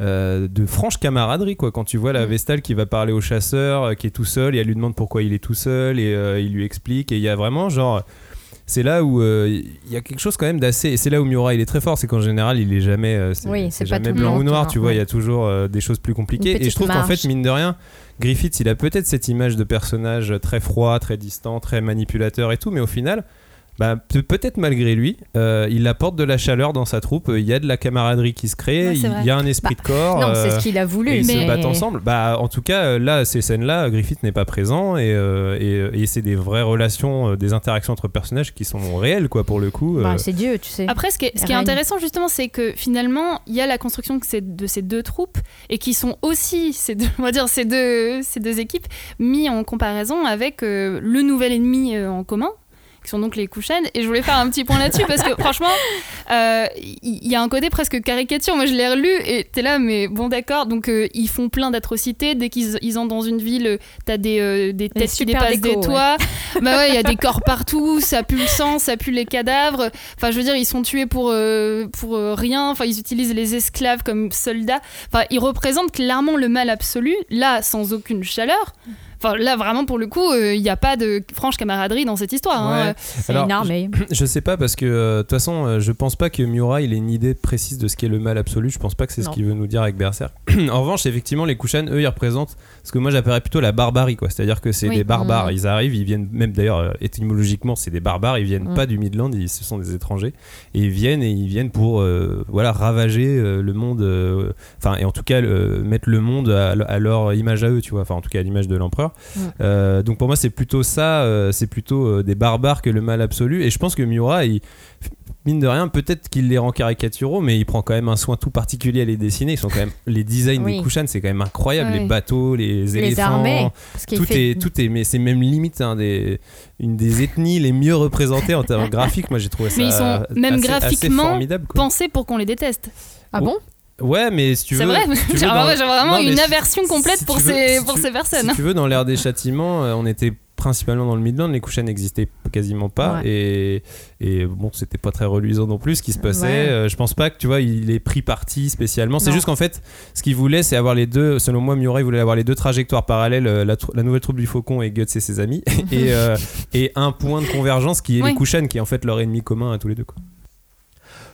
Euh, de franche camaraderie quoi. Quand tu vois la Mm. Vestale qui va parler au chasseur euh, qui est tout seul et elle lui demande pourquoi il est tout seul et euh, il lui explique et il y a vraiment genre c'est là où euh, il y a quelque chose quand même d'assez et c'est là où Miura il est très fort c'est qu'en général il est jamais euh, c'est, Oui, c'est c'est pas jamais tout blanc ou noir tu noir, vois il y a toujours euh, des choses plus compliquées. Et je trouve qu'en fait mine de rien Griffith il a peut-être cette image de personnage très froid très distant très manipulateur et tout mais au final Bah, pe- peut-être malgré lui, euh, il apporte de la chaleur dans sa troupe. Il y a de la camaraderie qui se crée. Ouais, il y a un esprit Bah, de corps. Non, c'est euh, ce qu'il a voulu. et ils mais... se battent ensemble. Bah, en tout cas, euh, là, ces scènes-là, Griffith n'est pas présent et, euh, et, et c'est des vraies relations, euh, des interactions entre personnages qui sont réelles, quoi, pour le coup. euh. Bah, c'est Dieu, tu sais. Après, ce qui est, ce qui est Règne. intéressant justement, c'est que finalement, il y a la construction de ces deux troupes et qui sont aussi, ces deux, on va dire, ces deux, ces deux équipes mis en comparaison avec euh, le nouvel ennemi euh, en commun qui sont donc les Kushan. Et je voulais faire un petit point là-dessus parce que franchement, euh, il il y, a un côté presque caricature. Moi, je l'ai relu et t'es là, mais bon, d'accord. Donc, euh, ils font plein d'atrocités. Dès qu'ils ils entrent dans une ville, t'as des, euh, des têtes qui dépassent déco, des ouais. toits. bah ouais, il y a des corps partout. Ça pue le sang, ça pue les cadavres. Enfin, je veux dire, ils sont tués pour, euh, pour euh, rien. Enfin, ils utilisent les esclaves comme soldats. Enfin, ils représentent clairement le mal absolu. Là, sans aucune chaleur. Enfin, là, vraiment, pour le coup, euh, il n'y a pas de franche camaraderie dans cette histoire. hein. C'est une armée. Je sais pas parce que euh, de toute façon, euh, je pense pas que Miura il ait une idée précise de ce qu'est le mal absolu. Je pense pas que c'est ce qu'il veut nous dire avec Berserk. en revanche, effectivement, les Kushan, eux, ils représentent ce que moi j'appellerais plutôt la barbarie, quoi. C'est-à-dire que c'est Oui. des barbares. Mm. Ils arrivent, ils viennent même d'ailleurs euh, étymologiquement, c'est des barbares. Ils viennent Mm. pas du Midland, ils, ce sont des étrangers et ils viennent et ils viennent pour euh, voilà ravager euh, le monde. euh, Enfin, et en tout cas mettre le monde à, à leur image à eux, tu vois. Enfin, en tout cas à l'image de l'empereur. Euh, donc pour moi, c'est plutôt ça. euh, c'est plutôt euh, des barbares que le mal absolu. Et je pense que Miura, il mine de rien, peut-être qu'il les rend caricaturaux, mais il prend quand même un soin tout particulier à les dessiner. Ils sont quand même les designs Oui. des Kushan, c'est quand même incroyable. Les bateaux, les Les éléphants, armées. Tout fait... est, tout est, mais c'est même limite un des, une des ethnies les mieux représentées en termes graphiques. Moi, j'ai trouvé ça Mais ils sont même assez graphiquement formidable. Pensés pour qu'on les déteste. Ah bon? Ouais, mais si tu veux, C'est vrai si J'ai vraiment Non, une si- aversion complète si pour, veux- ces, si pour tu- ces personnes. Si tu veux, dans l'ère des châtiments, euh, on était principalement dans le Midland, les Kushan n'existaient quasiment pas Ouais. et, et bon, c'était pas très reluisant non plus ce qui se passait. Ouais. Euh, je pense pas que tu vois, il est pris parti spécialement. C'est juste qu'en fait, ce qu'il voulait, c'est avoir les deux. Selon moi, il voulait avoir les deux trajectoires parallèles, euh, la, nouvelle troupe du Faucon et Guts et ses amis, et, euh, et un point de convergence qui est Oui. les Kushan, qui est en fait leur ennemi commun à tous les deux. Quoi.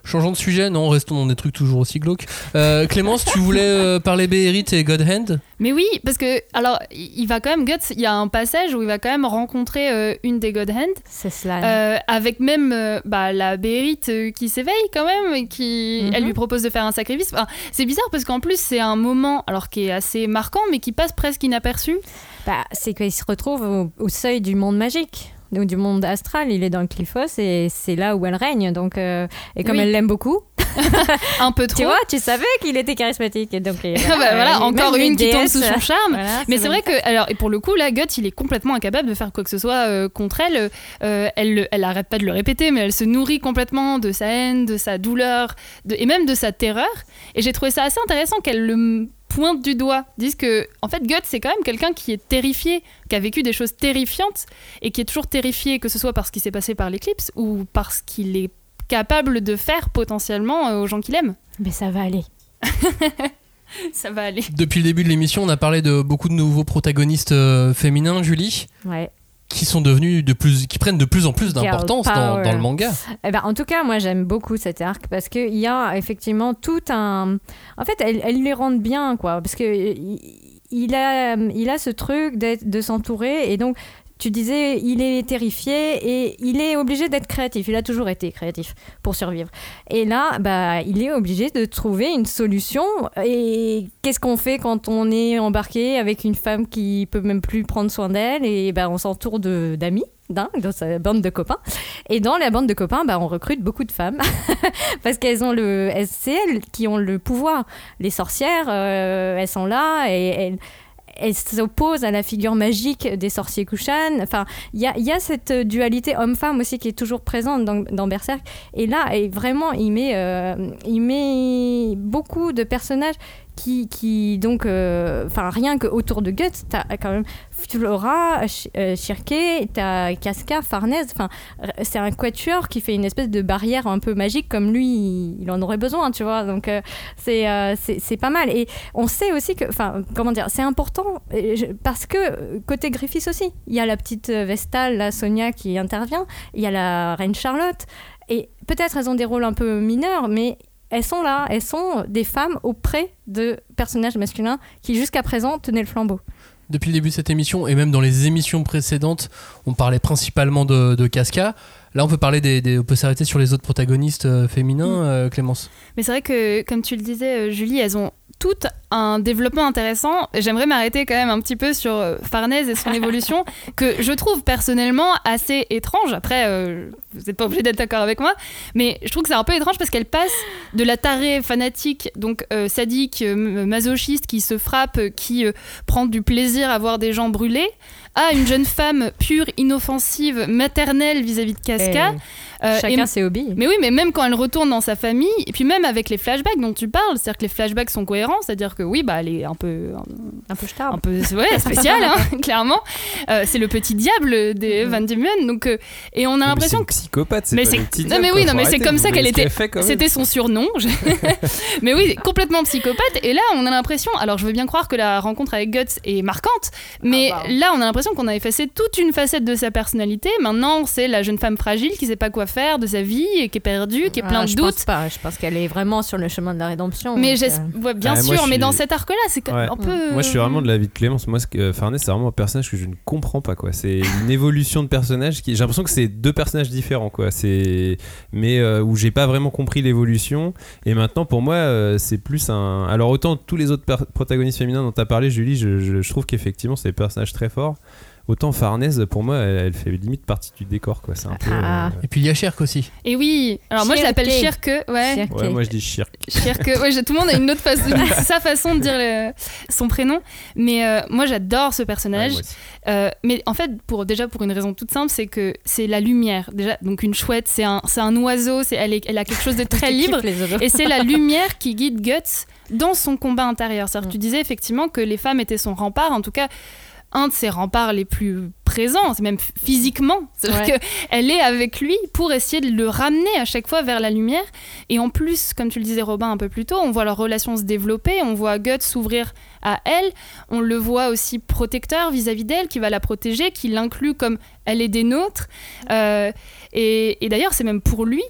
Changeons de sujet, non, restons dans des trucs toujours aussi glauques. Euh, Clémence, tu voulais euh, parler Beherit et God Hand Mais oui, parce que, alors, il va quand même, Guts, il y a un passage où il va quand même rencontrer euh, une des God Hand, C'est cela. euh, avec même euh, bah, la Béhérite euh, qui s'éveille quand même, et qui, Mhm. elle lui propose de faire un sacrifice. Enfin, c'est bizarre parce qu'en plus, c'est un moment, alors qui est assez marquant, mais qui passe presque inaperçu. Bah, c'est qu'il se retrouve au, au seuil du monde magique. Donc, du monde astral, il est dans le Cliffos et c'est là où elle règne. Donc, euh, et comme Oui. elle l'aime beaucoup, Un peu trop. tu vois, tu savais qu'il était charismatique. Et donc, et Bah, voilà, encore une qui tombe sous son charme. voilà, Mais c'est vrai que, alors, et pour le coup, là, Guts, il est complètement incapable de faire quoi que ce soit euh, contre elle. Euh, elle. le- Elle arrête pas de le répéter, mais elle se nourrit complètement de sa haine, de sa douleur, de- et même de sa terreur. Et j'ai trouvé ça assez intéressant qu'elle le pointe du doigt, dise que, en fait, Guts, c'est quand même quelqu'un qui est terrifié, qui a vécu des choses terrifiantes, et qui est toujours terrifié, que ce soit par ce qui s'est passé par l'éclipse, ou parce qu'il est capable de faire potentiellement euh, aux gens qu'il aime. Mais ça va aller. Ça va aller. Depuis le début de l'émission, on a parlé de beaucoup de nouveaux protagonistes euh, féminins, Julie, Ouais. Qui sont devenus de plus, qui prennent de plus en plus d'importance dans, le manga. Eh ben, en tout cas, moi, j'aime beaucoup cet arc parce qu'il y a effectivement tout un. En fait, elle, elle les rend bien, quoi. Parce que il, il a, il a ce truc de s'entourer et donc. Tu disais, il est terrifié et il est obligé d'être créatif. Il a toujours été créatif pour survivre. Et là, bah, il est obligé de trouver une solution. Et qu'est-ce qu'on fait quand on est embarqué avec une femme qui peut même plus prendre soin d'elle? Et bah, on s'entoure d'amis, d'un, dans sa bande de copains. Et dans la bande de copains, bah, on recrute beaucoup de femmes parce qu'elles ont le, elles qui ont le pouvoir. Les sorcières, euh, elles sont là et elles, elles s'opposent à la figure magique des sorciers Kushan. Enfin, il y a, cette dualité homme-femme aussi qui est toujours présente dans, Berserk. Et là, et vraiment, il met, euh, il met beaucoup de personnages qui, donc, euh, enfin, rien que autour de Guts, t'as quand même Flora, Sh- euh, Shirke, t'as Casca, Farnèse. Enfin, c'est un quatuor qui fait une espèce de barrière un peu magique comme lui, il, en aurait besoin, tu vois. Donc, euh, c'est pas mal. Et on sait aussi que, enfin, comment dire, c'est important parce que côté Griffiths aussi, il y a la petite Vestale, la Sonia qui intervient, il y a la reine Charlotte. Et peut-être elles ont des rôles un peu mineurs, mais elles sont là, elles sont des femmes auprès de personnages masculins qui jusqu'à présent tenaient le flambeau. Depuis le début de cette émission, et même dans les émissions précédentes, on parlait principalement de, de Casca. Là, on peut parler des, des- on peut s'arrêter sur les autres protagonistes euh, féminins, Mm. euh, Clémence. Mais c'est vrai que, comme tu le disais, euh, Julie, elles ont toutes un développement intéressant. J'aimerais m'arrêter quand même un petit peu sur euh, Farnèse et son évolution, que je trouve personnellement assez étrange. Après, euh, vous n'êtes pas obligé d'être d'accord avec moi, mais je trouve que c'est un peu étrange parce qu'elle passe de la tarée fanatique, donc euh, sadique, euh, masochiste, qui se frappe, qui prend du plaisir à voir des gens brûler, à une jeune femme pure, inoffensive, maternelle vis-à-vis de Casca. Euh, Chacun ses hobbies. mais oui, mais même quand elle retourne dans sa famille, et puis même avec les flashbacks dont tu parles, c'est-à-dire que les flashbacks sont cohérents, c'est-à-dire que oui, bah elle est un peu, Un peu un star. peu, ouais, spéciale, hein, clairement. Euh, c'est le petit diable des Van Diemen, donc et on a Mais c'est l'impression que psychopathe, c'est mais pas c'est- le petit non, diable, mais quoi, oui, non, mais c'est comme ça qu'elle était- c'était son surnom. Je- mais oui, complètement psychopathe. Et là, on a l'impression, alors je veux bien croire que la rencontre avec Guts est marquante, mais Ah bah. là, on a l'impression qu'on a effacé toute une facette de sa personnalité. Maintenant, c'est la jeune femme fragile qui sait pas quoi faire de sa vie et qui est perdue, qui est plein Ah, de je doutes. pense pas. Je pense qu'elle est vraiment sur le chemin de la rédemption. Mais donc, euh, ouais, bien Ah, sûr, je mais suis- dans cet arc-là, c'est quand même Ouais. un peu. Moi, je suis vraiment de l'avis de Clémence. Moi, ce euh, c'est vraiment un personnage que je ne comprends pas. quoi. C'est une évolution de personnage qui. J'ai l'impression que c'est deux personnages différents. quoi. C'est mais euh, où j'ai pas vraiment compris l'évolution. Et maintenant, pour moi, euh, c'est plus un. Alors autant tous les autres per- protagonistes féminins dont tu as parlé, Julie, je, je- je trouve qu'effectivement, c'est des personnages très forts. Autant Farnèse, pour moi, elle, elle fait limite partie du décor. quoi. C'est un peu. Ah. Et puis il y a Cherk aussi. Et oui, alors moi je l'appelle Shirke. Shirke, ouais. Shirke. Ouais, moi je dis Shirk. Shirke, ouais, tout le monde a une autre façon, sa façon de dire le- son prénom. Mais euh, moi j'adore ce personnage. Ouais. Euh, mais en fait, pour, déjà pour une raison toute simple, c'est que c'est la lumière. Déjà, donc une chouette, c'est un, c'est un oiseau, c'est, elle, est- elle a quelque chose de très libre. Et c'est la lumière qui guide Guts dans son combat intérieur. C'est-à-dire que tu Mm. disais effectivement que les femmes étaient son rempart, en tout cas un de ses remparts les plus présents, c'est même physiquement. C'est-à-dire Ouais. qu'elle est avec lui pour essayer de le ramener à chaque fois vers la lumière. Et en plus, comme tu le disais Robin un peu plus tôt, on voit leur relation se développer, on voit Guts s'ouvrir à elle, on le voit aussi protecteur vis-à-vis d'elle, qui va la protéger, qui l'inclut comme elle est des nôtres. Euh, et et d'ailleurs, c'est même pour lui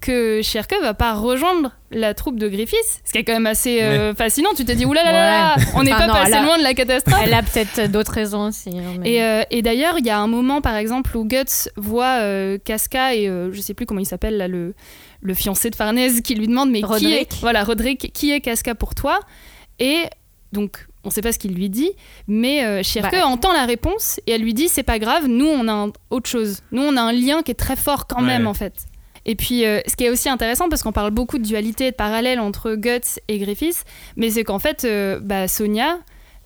que Shirke va pas rejoindre la troupe de Griffiths, ce qui est quand même assez euh, fascinant. Tu te dis, oulala, là là, Ouais. on n'est Enfin, pas non, passé a- loin de la catastrophe. Elle a peut-être d'autres raisons aussi. hein, mais- Et, euh, et d'ailleurs, il y a un moment, par exemple, où Guts voit euh, Casca et euh, je sais plus comment il s'appelle là, le, le fiancé de Farnèse qui lui demande mais qui Roderick. est voilà Roderick, qui est Casca pour toi? Et donc on sait pas ce qu'il lui dit, mais euh, Shirke Bah. entend la réponse et elle lui dit c'est pas grave, nous on a un- autre chose, nous on a un lien qui est très fort quand Ouais. même en fait. Et puis, euh, ce qui est aussi intéressant, parce qu'on parle beaucoup de dualité et de parallèle entre Guts et Griffiths, mais c'est qu'en fait, euh, bah, Sonia,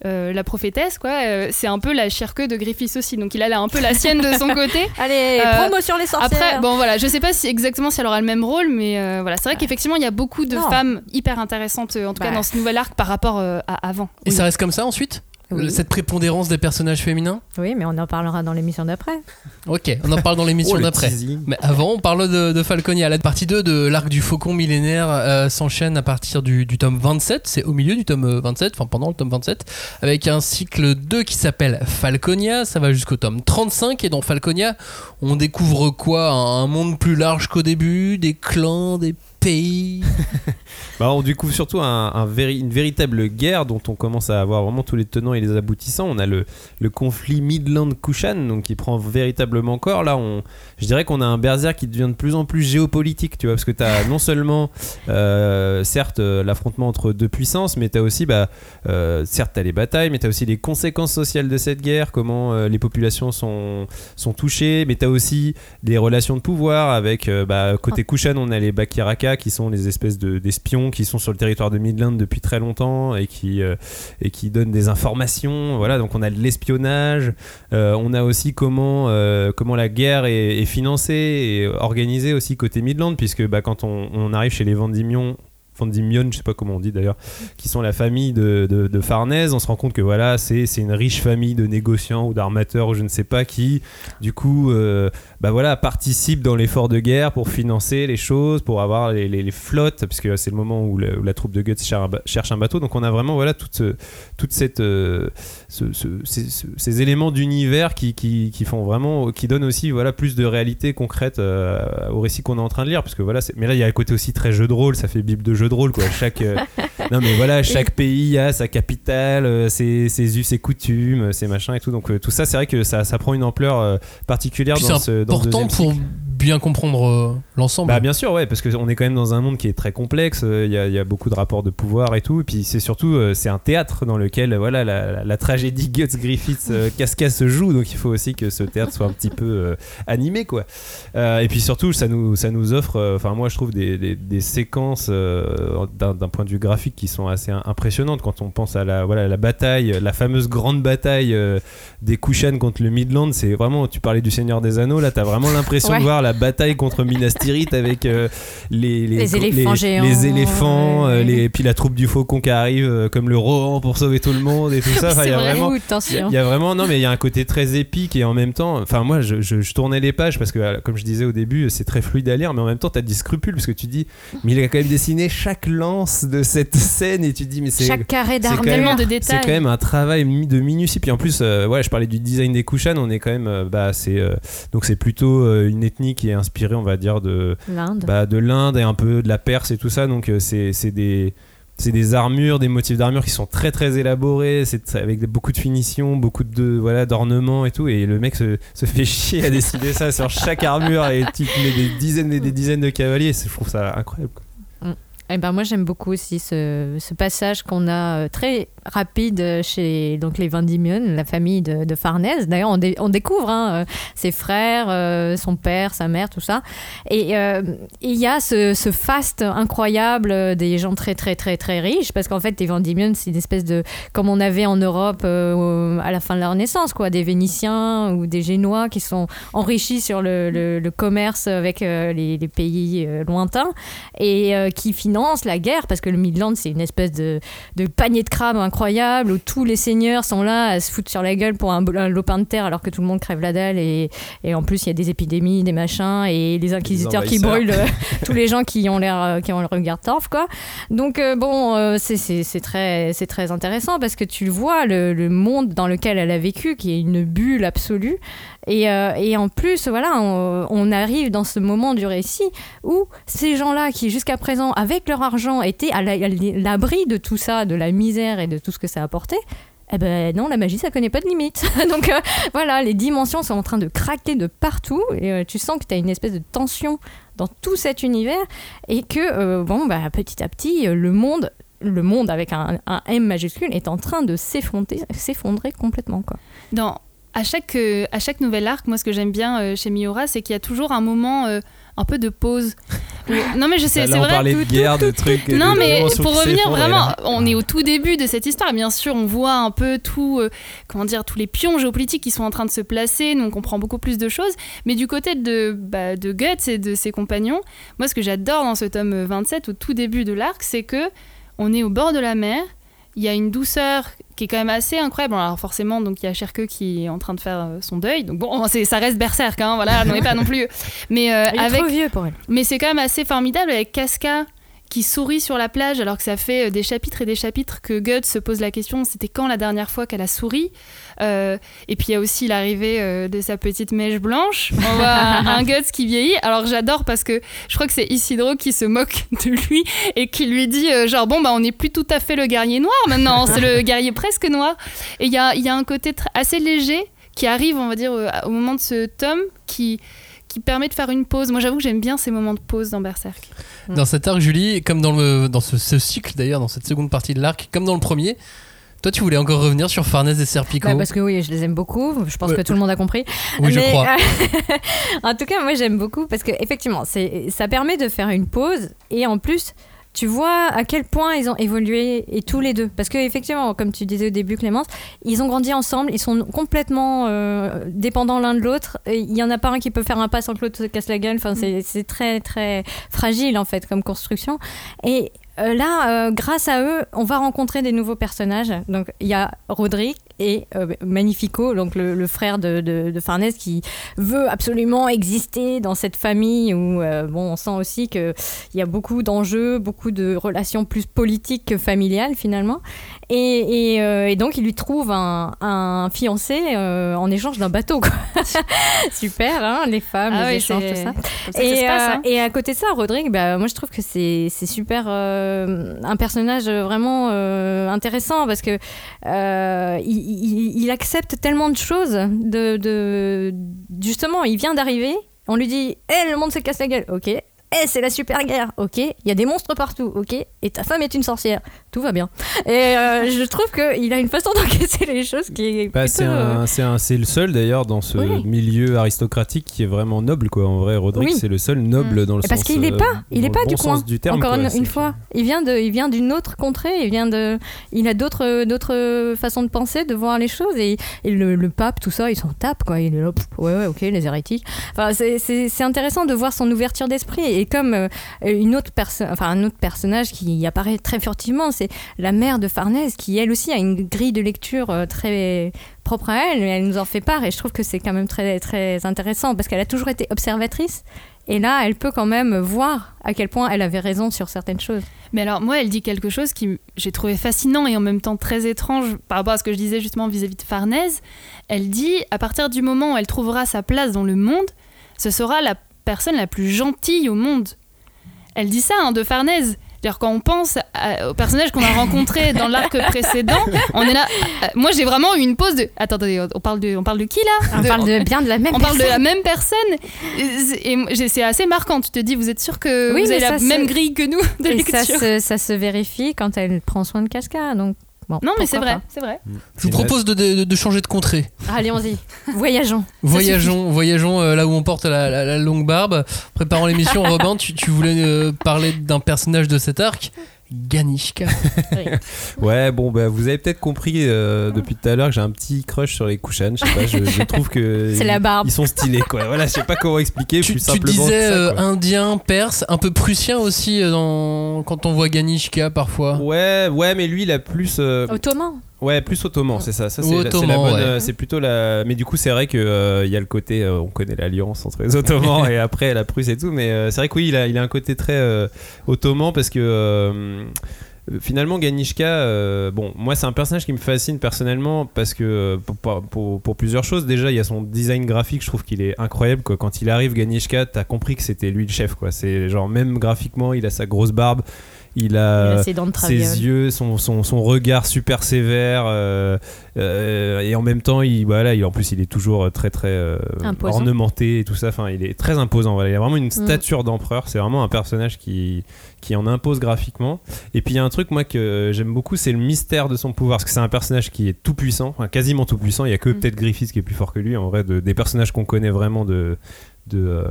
euh, la prophétesse, quoi, euh, c'est un peu la Shirke de Griffiths aussi. Donc, il a là un peu la sienne de son côté. Allez, Euh, promo sur les sorcières. Après, bon voilà, je sais pas si exactement si elle aura le même rôle, mais euh, voilà, c'est vrai qu'effectivement il y a beaucoup de Non. femmes hyper intéressantes, en tout cas dans ce nouvel arc par rapport euh, à avant. Et Oui. ça reste comme ça ensuite? Oui. Cette prépondérance des personnages féminins Oui, mais on en parlera dans l'émission d'après. Ok, on en parle dans l'émission Oh, d'après. Mais avant, on parle de, de Falconia. La partie 2 de l'arc du faucon millénaire euh, s'enchaîne à partir du, du tome 27. C'est au milieu du tome euh, 27, enfin pendant le tome 27, avec un cycle 2 qui s'appelle Falconia. Ça va jusqu'au tome 35. Et dans Falconia, on découvre quoi? Un monde plus large qu'au début, des clans, des pays. Bah, on découvre surtout un, un véri- une véritable guerre dont on commence à avoir vraiment tous les tenants et les aboutissants. On a le, le conflit Midland-Kushan, donc qui prend véritablement corps. Là, on, je dirais qu'on a un berserk qui devient de plus en plus géopolitique, tu vois, parce que tu as non seulement, euh, certes, euh, l'affrontement entre deux puissances, mais tu as aussi, bah, euh, certes, tu as les batailles, mais tu as aussi les conséquences sociales de cette guerre, comment euh, les populations sont, sont touchées, mais tu as aussi des relations de pouvoir avec, bah, côté Kushan, on a les Bakiraka qui sont les espèces de- d'espions qui sont sur le territoire de Midland depuis très longtemps et qui, euh, et qui donnent des informations. Voilà, donc on a de l'espionnage. Euh, on a aussi comment, euh, comment la guerre est, financée et organisée aussi côté Midland, puisque bah, quand on, arrive chez les Vendimions, Vendimion, je sais pas comment on dit d'ailleurs, qui sont la famille de, de, de Farnèse, on se rend compte que voilà, c'est une riche famille de négociants ou d'armateurs ou je ne sais pas qui, du coup, bah voilà, participe dans l'effort de guerre pour financer les choses, pour avoir les, les- les flottes, parce que c'est le moment où, la troupe de Guts cher- cherche un bateau. Donc on a vraiment voilà toute, ce- toute cette, euh, ce- ce- ces, ce- ces éléments d'univers qui, qui, qui font vraiment, qui donnent aussi voilà plus de réalité concrète euh, au récit qu'on est en train de lire, parce que voilà, mais là il y a un côté aussi très jeu de rôle, ça fait bible de jeu de rôle quoi. Chaque, euh, non mais voilà, chaque pays a sa capitale, ses, ses us, ses coutumes, ses machins et tout. Donc tout ça, c'est vrai que ça, ça prend une ampleur particulière Puis dans ce dans deuxième pour. Bien comprendre euh, l'ensemble. Bah bien sûr ouais parce qu'on est quand même dans un monde qui est très complexe, euh, il y, a- il y a beaucoup de rapports de pouvoir et tout, et puis c'est surtout euh, c'est un théâtre dans lequel euh, voilà la, la- la tragédie Guts Griffiths euh, Casca se joue, donc il faut aussi que ce théâtre soit un petit peu euh, animé quoi. Euh, et puis surtout ça nous, ça nous offre, euh, enfin moi je trouve des, des- des séquences euh, d'un point de vue graphique qui sont assez im- impressionnantes quand on pense à la, voilà, la bataille, la fameuse grande bataille euh, des Kushan contre le Midland, c'est vraiment, tu parlais du Seigneur des Anneaux, là t'as vraiment l'impression Ouais. de voir la bataille contre Minas Tirith avec euh, les, Les éléphants géants, les éléphants, ouais. euh, les, puis la troupe du faucon qui arrive euh, comme le Rohan pour sauver tout le monde et tout ça. Enfin, il y a vraiment, Ouh, il y, a- il y a vraiment, non mais il y a un côté très épique et en même temps, enfin moi je, je- je tournais les pages parce que euh, comme je disais au début, c'est très fluide à lire, mais en même temps t'as des scrupules parce que tu dis, mais il a quand même dessiné chaque lance de cette scène et tu dis mais c'est Chaque carré c'est même- Tellement de c'est détails. quand même un travail de minutie. Puis en plus, euh, ouais, je parlais du design des Kushan. On est quand même, euh, bah, c'est euh, donc c'est plutôt euh, une ethnie qui est inspirée, on va dire, de L'Inde. bah, de l'Inde et un peu de la Perse et tout ça. Donc euh, c'est des c'est des armures, des motifs d'armure qui sont très très élaborés, c'est avec beaucoup de finition, beaucoup de voilà d'ornements et tout. Et le mec se, se fait chier à décider ça sur chaque armure et tu mets des dizaines et des dizaines de cavaliers. Je trouve ça incroyable. quoi. Eh ben moi j'aime beaucoup aussi ce, ce passage qu'on a euh, très rapide chez donc les Van Diemen, la famille de, de Farnèse. D'ailleurs on, dé- on découvre hein, euh, ses frères, euh, son père, sa mère, tout ça. Et euh, il y a ce, ce faste incroyable euh, des gens très très très très riches parce qu'en fait les Van Diemen c'est une espèce de comme on avait en Europe euh, à la fin de la Renaissance quoi, des Vénitiens ou des Génois qui sont enrichis sur le, le- commerce avec euh, les, pays euh, lointains et euh, qui finance la guerre parce que le Midland c'est une espèce de, de panier de crabes incroyable où tous les seigneurs sont là à se foutre sur la gueule pour un, un lopin de terre alors que tout le monde crève la dalle et, et en plus il y a des épidémies, des machins et les inquisiteurs qui brûlent euh, tous les gens qui ont l'air euh, qui ont le regard torf quoi. Donc euh, bon euh, c'est- très c'est très intéressant parce que tu vois le, le monde dans lequel elle a vécu qui est une bulle absolue et, euh, et en plus, voilà, on, arrive dans ce moment du récit où ces gens-là qui jusqu'à présent, avec leur argent, étaient à la- à l'abri de tout ça, de la misère et de tout ce que ça apportait, eh ben non, la magie, ça connaît pas de limite. Donc euh, voilà, les dimensions sont en train de craquer de partout et euh, tu sens que tu as une espèce de tension dans tout cet univers et que, bon, bah, petit à petit, le monde, le monde avec un, un M majuscule est en train de s'effondrer complètement. Quoi. Dans, à, chaque, euh, à chaque nouvel arc, moi, ce que j'aime bien euh, chez Miura, c'est qu'il y a toujours un moment euh, un peu de pause. Où- Non, mais je sais, c'est on vrai. parlait de guerre, de trucs. Non, de mais pour revenir vraiment, là- on est au tout début de cette histoire. Bien sûr, on voit un peu tout, comment dire, tous les pions géopolitiques qui sont en train de se placer. Donc, on comprend beaucoup plus de choses. Mais du côté de, bah, de Guts et de ses compagnons, moi, ce que j'adore dans ce tome 27, au tout début de l'arc, c'est que on est au bord de la mer. Il y a une douceur qui est quand même assez incroyable. Alors forcément, donc il y a Cherke qui est en train de faire euh, son deuil. Donc bon, ça reste berserk, hein, voilà, non mais pas non plus. Mais euh, Il est avec trop vieux pour elle. mais c'est quand même assez formidable avec Casca qui sourit sur la plage alors que ça fait euh, des chapitres et des chapitres que Guts se pose la question c'était quand la dernière fois qu'elle a souri? Euh, et puis il y a aussi l'arrivée euh, de sa petite mèche blanche on voit un, Guts qui vieillit alors j'adore parce que je crois que c'est Isidro qui se moque de lui et qui lui dit euh, genre bon bah on n'est plus tout à fait le guerrier noir maintenant c'est le guerrier presque noir et il y a, y a un côté assez léger qui arrive on va dire au moment de ce tome qui qui permet de faire une pause. Moi, j'avoue que j'aime bien ces moments de pause dans Berserk. Dans cet arc, Julie, comme dans, le, dans ce, ce cycle d'ailleurs, dans cette seconde partie de l'arc, comme dans le premier, toi tu voulais encore revenir sur Farnèse et Serpico. Bah, parce que oui, je les aime beaucoup. Je pense Ouais. que tout le monde a compris. Oui, je crois. euh, en tout cas, moi j'aime beaucoup parce que effectivement, ça permet de faire une pause et en plus. Tu vois à quel point ils ont évolué et tous les deux. Parce que effectivement, comme tu disais au début, Clémence, ils ont grandi ensemble, ils sont complètement euh, dépendants l'un de l'autre. Il y en a pas un qui peut faire un pas sans que l'autre se casse la gueule. Enfin, c'est c'est très très fragile en fait comme construction. Et là, euh, grâce à eux, on va rencontrer des nouveaux personnages. Donc il y a Roderick et euh, Magnifico, donc le, le frère de, de, de Farnèse, qui veut absolument exister dans cette famille où euh, bon, on sent aussi qu'il y a beaucoup d'enjeux, beaucoup de relations plus politiques que familiales finalement. Et, et, euh, et donc il lui trouve un, un fiancé en échange d'un bateau. quoi. Super, hein, les femmes, Ah les oui, échanges, tout ça. Et, passe, hein. et à côté de ça, Rodrigue, bah, moi je trouve que c'est super un personnage vraiment intéressant parce que il, il- accepte tellement de choses. De, justement, il vient d'arriver. On lui dit Eh, le monde se casse la gueule. Ok. Eh, c'est la super guerre. Ok. Il y a des monstres partout. Ok. Et ta femme est une sorcière. Tout va bien. Et euh, je trouve qu'il a une façon d'encaisser les choses qui est Bah, c'est euh, le seul d'ailleurs dans ce Oui. milieu aristocratique qui est vraiment noble quoi. En vrai, Roderick Oui. c'est le seul noble Mm. dans le Et parce sens. qu'il n'est euh, pas, il est pas du coin. sens du terme. Encore quoi. une, fois, il vient de, il vient d'une autre contrée. Il vient de, il a d'autres, d'autres façons de penser, de voir les choses. Et, et le, le pape, tout ça, il s'en tape quoi. Il est là, pff, ouais, ouais, ok, les hérétiques. Enfin, c'est intéressant de voir son ouverture d'esprit. Et comme euh, une autre personne, enfin un autre personnage qui apparaît très furtivement, c'est la mère de Farnèse, qui elle aussi a une grille de lecture euh, très propre à elle. Elle nous en fait part. Et je trouve que c'est quand même très, très intéressant parce qu'elle a toujours été observatrice. Et là, elle peut quand même voir à quel point elle avait raison sur certaines choses. Mais alors, moi, elle dit quelque chose qui j'ai trouvé fascinant et en même temps très étrange par rapport à ce que je disais justement vis-à-vis de Farnèse. Elle dit, à partir du moment où elle trouvera sa place dans le monde, ce sera la personne la plus gentille au monde. Elle dit ça hein, de Farnèse. C'est-à-dire quand on pense à- au personnage qu'on a rencontré dans l'arc précédent, on est là. euh, moi, j'ai vraiment eu une pause de. Attends, attendez, on parle de, on parle de qui là? On parle de, bien de la même on parle de personne. la même personne et, c'est assez marquant. Tu te dis, vous êtes sûr que Oui, vous avez la se- même grille que nous de Et lecture? ça se, ça se vérifie quand elle prend soin de Casca. Donc, bon, Non, mais c'est vrai, c'est vrai. Je vous propose de, de- de changer de contrée. pas. Allez-y, voyageons. Voyageons, voyageons euh, là où on porte la, la- la longue barbe. Préparant l'émission, Robin, tu, tu voulais euh, parler d'un personnage de cet arc Ganishka. Ouais, bon, bah, vous avez peut-être compris euh, depuis tout à l'heure que j'ai un petit crush sur les Kushan. Je sais pas, je, je trouve que. C'est la barbe. Ils sont stylés, quoi. Voilà, je sais pas comment expliquer. Tu, plus tu simplement disais que ça, euh, indien, perse, un peu prussien aussi euh, dans... quand on voit Ganishka parfois. Ouais, ouais, mais lui, il a plus. euh, Ottoman. Ouais, plus ottoman, c'est ça. Ça, c'est ouais. euh, c'est plutôt la. Mais du coup, c'est vrai que euh, il y a le côté, euh, on connaît l'alliance entre les Ottomans et après la Prusse et tout. Mais euh, c'est vrai que oui, il a, il a un côté très ottoman parce que. Finalement, Ganishka, euh, bon, moi c'est un personnage qui me fascine personnellement parce que pour, pour- pour- pour plusieurs choses. Déjà, il y a son design graphique, je trouve qu'il est incroyable. Quoi. Quand il arrive, Ganishka, t'as compris que c'était lui le chef. Quoi. C'est genre même graphiquement, il a sa grosse barbe, il a, Il a ses yeux, son, son, son regard super sévère, euh, euh, et en même temps, il, voilà, il, en plus, il est toujours très très euh, ornementé et tout ça. Enfin, il est très imposant. Voilà. Il a vraiment une Mm. stature d'empereur. C'est vraiment un personnage qui, qui en impose graphiquement. Et puis il y a un truc moi que j'aime beaucoup, c'est le mystère de son pouvoir, parce que c'est un personnage qui est tout puissant, enfin, quasiment tout puissant. Il y a que Mm. peut-être Griffith qui est plus fort que lui. En vrai, de- des personnages qu'on connaît vraiment de de, euh,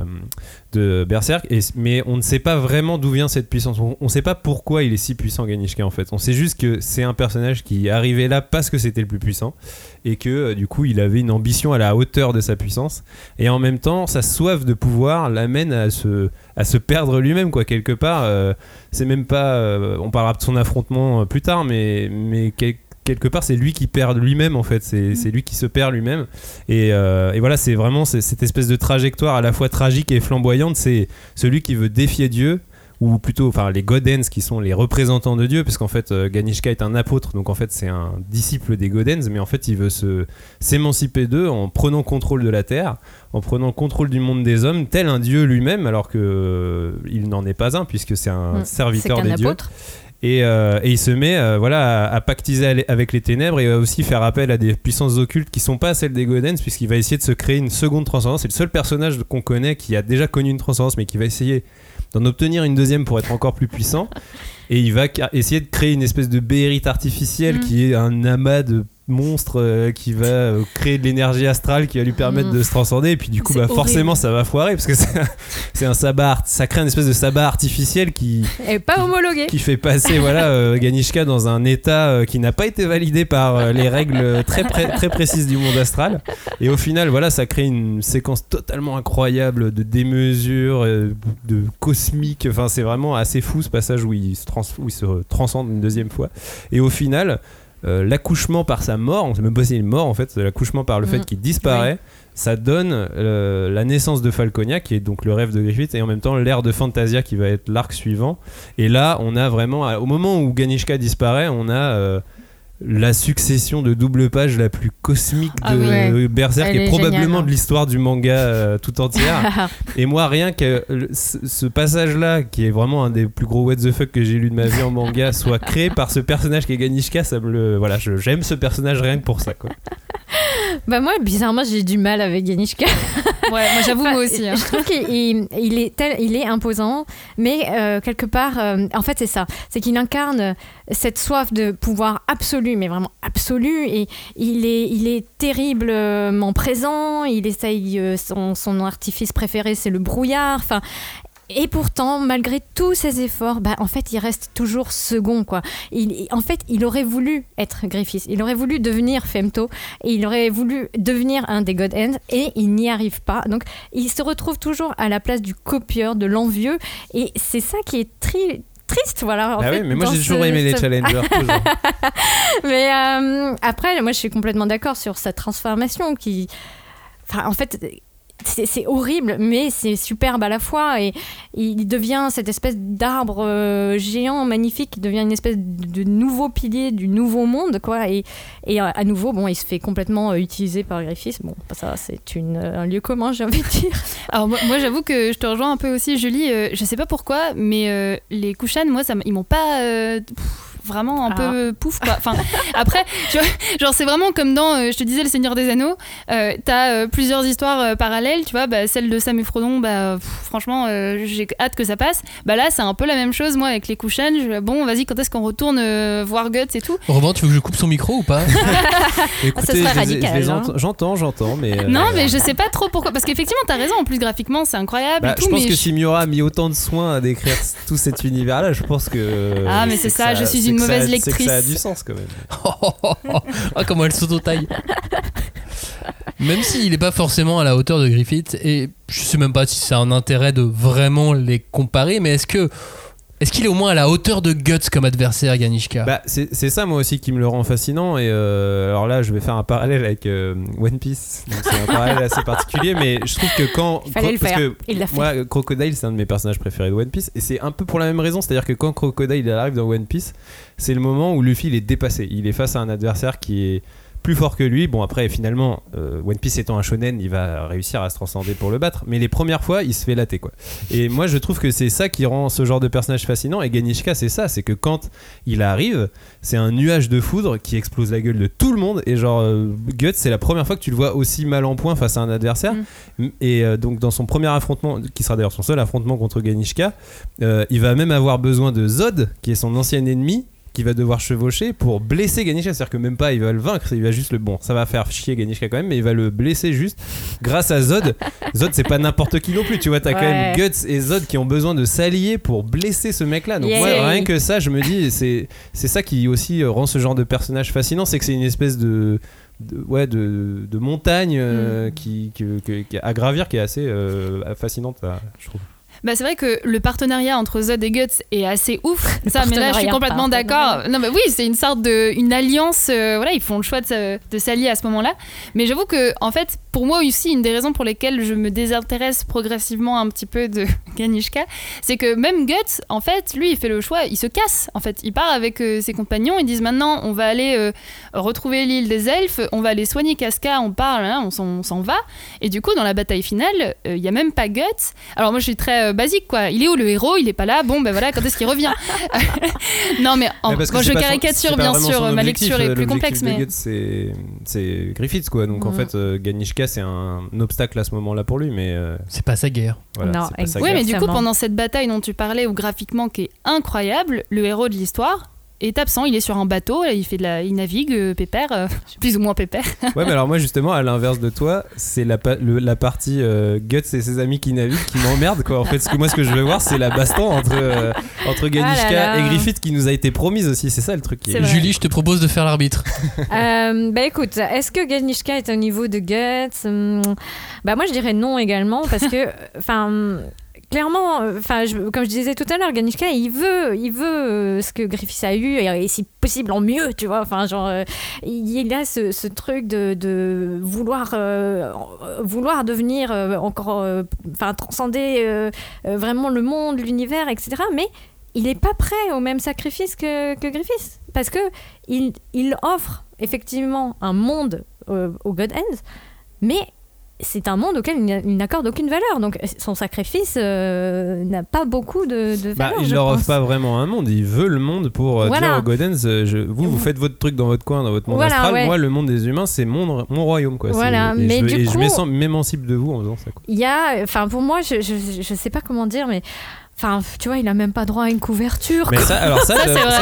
de Berserk, et, mais on ne sait pas vraiment d'où vient cette puissance. On ne sait pas pourquoi il est si puissant, Ganishka, en fait. On sait juste que c'est un personnage qui est arrivé là parce que c'était le plus puissant, et que euh, du coup, il avait une ambition à la hauteur de sa puissance, et en même temps, sa soif de pouvoir l'amène à se, à se perdre lui-même, quoi, quelque part. euh, c'est même pas. on parlera de son affrontement plus tard, mais, mais quel- quelque part, c'est lui qui perd lui-même, en fait. C'est c'est lui qui se perd lui-même. Et, euh, et voilà, c'est vraiment cette espèce de trajectoire à la fois tragique et flamboyante. C'est celui qui veut défier Dieu, ou plutôt, enfin, les Godens qui sont les représentants de Dieu, parce qu'en fait, euh, Ganishka est un apôtre, donc en fait, c'est un disciple des Godens, mais en fait, il veut se s'émanciper d'eux en prenant contrôle de la terre, en prenant contrôle du monde des hommes, tel un Dieu lui-même, alors que euh, il n'en est pas un, puisque c'est un Mm. Serviteur des dieux. Et, euh, et il se met euh, voilà, à, à pactiser avec les ténèbres et à aussi faire appel à des puissances occultes qui sont pas celles des Godens, puisqu'il va essayer de se créer une seconde transcendance. C'est le seul personnage qu'on connaît qui a déjà connu une transcendance, mais qui va essayer d'en obtenir une deuxième pour être encore plus puissant. Et il va essayer de créer une espèce de béérite artificielle Mm. qui est un amas de monstres euh, qui va euh, créer de l'énergie astrale qui va lui permettre Mm. de se transcender. Et puis du coup, bah, horrible. forcément, ça va foirer parce que c'est un- c'est un sabbat, ça crée une espèce de sabbat artificiel qui, Et pas homologué. qui fait passer voilà euh, Ganishka dans un état euh, qui n'a pas été validé par euh, les règles très pré- très précises du monde astral et au final voilà ça crée une séquence totalement incroyable de démesure euh, de cosmique enfin c'est vraiment assez fou ce passage où il se, trans- où il se transcende une deuxième fois et au final euh, l'accouchement par sa mort, on sait même pas s'il est mort en fait, l'accouchement par le fait Mm. qu'il disparaît, ça donne euh, la naissance de Falconia, qui est donc le rêve de Griffith, et en même temps l'ère de Fantasia qui va être l'arc suivant. Et là, on a vraiment, au moment où Ganishka disparaît, on a euh, la succession de double page la plus cosmique de Ah. Ouais. Berserk Elle et est probablement géniale, hein. de l'histoire du manga euh, tout entière. et moi, rien que le- ce, ce passage-là, qui est vraiment un des plus gros what the fuck que j'ai lu de ma vie en manga, soit créé par ce personnage qui est Ganishka, ça me le. Voilà, je- j'aime ce personnage rien que pour ça, quoi. Bah moi, bizarrement, j'ai du mal avec Ganishka. Ouais, moi j'avoue, Enfin, moi aussi. hein. Je trouve qu'il il- il est, tel, il est imposant, mais euh, quelque part, euh, en fait, c'est ça. C'est qu'il incarne cette soif de pouvoir absolu, mais vraiment absolu. Et il est, il est terriblement présent. Il essaye, euh, son, son artifice préféré, c'est le brouillard. Enfin. Et pourtant, malgré tous ses efforts, bah, en fait, il reste toujours second. Quoi. Il, en fait, il aurait voulu être Griffith. Il aurait voulu devenir Femto. Et il aurait voulu devenir un des God Hands. Et il n'y arrive pas. Donc, il se retrouve toujours à la place du copieur, de l'envieux. Et c'est ça qui est tri- triste. Voilà, en ah fait, oui, mais moi j'ai toujours ce- aimé les challengers, toujours. mais euh, après, moi, je suis complètement d'accord sur sa transformation qui. Enfin, en fait. C'est horrible, mais c'est superbe à la fois. Et il devient cette espèce d'arbre euh, géant, magnifique, il devient une espèce de nouveau pilier du nouveau monde, quoi. Et, et euh, à nouveau, bon, il se fait complètement euh, utiliser par Griffiths. Bon, ça, c'est un lieu commun, j'ai envie de dire. Alors moi, j'avoue que je te rejoins un peu aussi, Julie. euh, je sais pas pourquoi, mais euh, les Kushan, moi, ça, ils m'ont pas vraiment un Ah. peu pouf quoi. Enfin, après, tu vois, genre c'est vraiment comme dans, euh, je te disais, Le Seigneur des Anneaux. Euh, T'as euh, plusieurs histoires euh, parallèles, tu vois. Bah, celle de Sam et Frodon, bah pff, franchement, euh, j'ai hâte que ça passe. Bah là, c'est un peu la même chose, moi, avec les. Je- bon, vas-y, quand est-ce qu'on retourne euh, voir Guts et tout? Romain, tu veux que je coupe son micro ou pas? Écoutez, entends- j'entends, j'entends, mais. euh, Non, mais je sais pas trop pourquoi. Parce qu'effectivement, t'as raison. En plus, graphiquement, c'est incroyable Bah, et je pense mais que je- si Miura a mis autant de soin à décrire tout cet univers-là, je pense que. Ah, mais c'est ça, je suis c'est une que ça- mauvaise C'est que lectrice. ça a du sens quand même. Ah, comment elle s'auto-taille Même s'il n'est pas forcément à la hauteur de Griffith, et je sais même pas si c'est un intérêt de vraiment les comparer, mais est-ce que. Est-ce qu'il est au moins à la hauteur de Guts comme adversaire, Ganishka? Bah, c'est ça moi aussi qui me le rend fascinant et euh, alors là je vais faire un parallèle avec euh, One Piece Donc, c'est un parallèle assez particulier mais je trouve que quand Il fallait le parce faire. que Il l'a fait. moi Crocodile c'est un de mes personnages préférés de One Piece et c'est un peu pour la même raison c'est à dire que quand Crocodile il arrive dans One Piece c'est le moment où Luffy il est dépassé il est face à un adversaire qui est plus fort que lui. Bon, après, finalement, euh, One Piece étant un shonen, il va réussir à se transcender pour le battre. Mais les premières fois, il se fait latter, quoi. Et moi, je trouve que c'est ça qui rend ce genre de personnage fascinant. Et Ganishka, c'est ça. C'est que quand il arrive, c'est un nuage de foudre qui explose la gueule de tout le monde. Et genre, euh, Guts, c'est la première fois que tu le vois aussi mal en point face à un adversaire. Et euh, donc, dans son premier affrontement, qui sera d'ailleurs son seul affrontement contre Ganishka, euh, il va même avoir besoin de Zod, qui est son ancien ennemi qui va devoir chevaucher pour blesser Ganishka. C'est-à-dire que même pas il va le vaincre, il va juste le. Bon, ça va faire chier Ganishka quand même, mais il va le blesser juste grâce à Zod. Zod, c'est pas n'importe qui non plus, tu vois. T'as quand même. Guts et Zod qui ont besoin de s'allier pour blesser ce mec-là. Donc, moi, rien que ça, je me dis, c'est ça qui aussi euh, rend ce genre de personnage fascinant, c'est que c'est une espèce de. de- ouais, de, de montagne euh, qui, que- qui- à gravir qui est assez euh, fascinante, à- je trouve. Bah, c'est vrai que le partenariat entre Zod et Guts est assez ouf. Ça, mais là, je suis complètement d'accord. Non, mais oui, c'est une sorte de, une alliance. euh, voilà, ils font le choix de, de s'allier à ce moment-là. Mais j'avoue que, en fait, pour moi aussi, une des raisons pour lesquelles je me désintéresse progressivement un petit peu de Ganishka, c'est que même Guts, en fait, lui, il fait le choix, il se casse. En fait, il part avec euh, ses compagnons, ils disent maintenant, on va aller euh, retrouver l'île des elfes, on va aller soigner Casca, on parle, hein, on s'en- va. Et du coup, dans la bataille finale, il y a même pas Guts. Alors moi, je suis très euh, basique, quoi. Il est où le héros? Il est pas là. Bon, ben voilà, quand est-ce qu'il revient? Non, mais en, que bon, je son- caricature bien sûr. son Ma lecture est euh, plus complexe, mais c'est c'est Griffiths quoi. Donc en Mhm. fait, euh, Ganishka c'est un, obstacle à ce moment-là pour lui, mais euh, C'est pas sa guerre. voilà, Non, pas sa oui, guerre. mais du coup, pendant cette bataille dont tu parlais, ou graphiquement qui est incroyable, le héros de l'histoire est absent. Il est sur un bateau, il fait de la, il navigue, euh, pépère, euh, plus ou moins pépère. Ouais, mais alors moi justement, à l'inverse de toi, c'est la, pa- le- la partie euh, Guts et ses amis qui naviguent qui m'emmerde quoi. En fait, ce que moi ce que je veux voir, c'est la baston entre euh, entre Ganishka Ah là là. et Griffith qui nous a été promise aussi. C'est ça le truc. Qui est... Julie, je te propose de faire l'arbitre. Euh, bah écoute, est-ce que Ganishka est au niveau de Guts? Hum, Bah moi je dirais non également parce que, enfin, clairement, enfin, je- comme je disais tout à l'heure, Ganishka il veut, il veut euh, ce que Griffiths a eu et, et si possible en mieux, tu vois. Enfin, genre, euh, il a ce, truc de, vouloir, euh, vouloir devenir euh, encore, euh, enfin, transcender euh, euh, vraiment le monde, l'univers, etc. Mais il n'est pas prêt au même sacrifice que, que Griffiths. parce que il, offre effectivement un monde euh, au God Hands, mais c'est un monde auquel il n'a- il n'accorde aucune valeur. Donc son sacrifice euh, n'a pas beaucoup de, de Bah, valeur. il je leur offre pas vraiment un monde, il veut le monde pour euh, Voilà. dire aux Godens, euh, je- vous, vous faites votre truc dans votre coin, dans votre monde Voilà, astral, ouais. moi, le monde des humains, c'est mon, mon royaume. Quoi. Voilà, et mais je, du et je coup- m'émance- m'émancipe de vous en faisant ça. Il y a, enfin pour moi, je, je, je sais pas comment dire, mais enfin tu vois, il a même pas droit à une couverture. Mais quoi. ça, alors ça,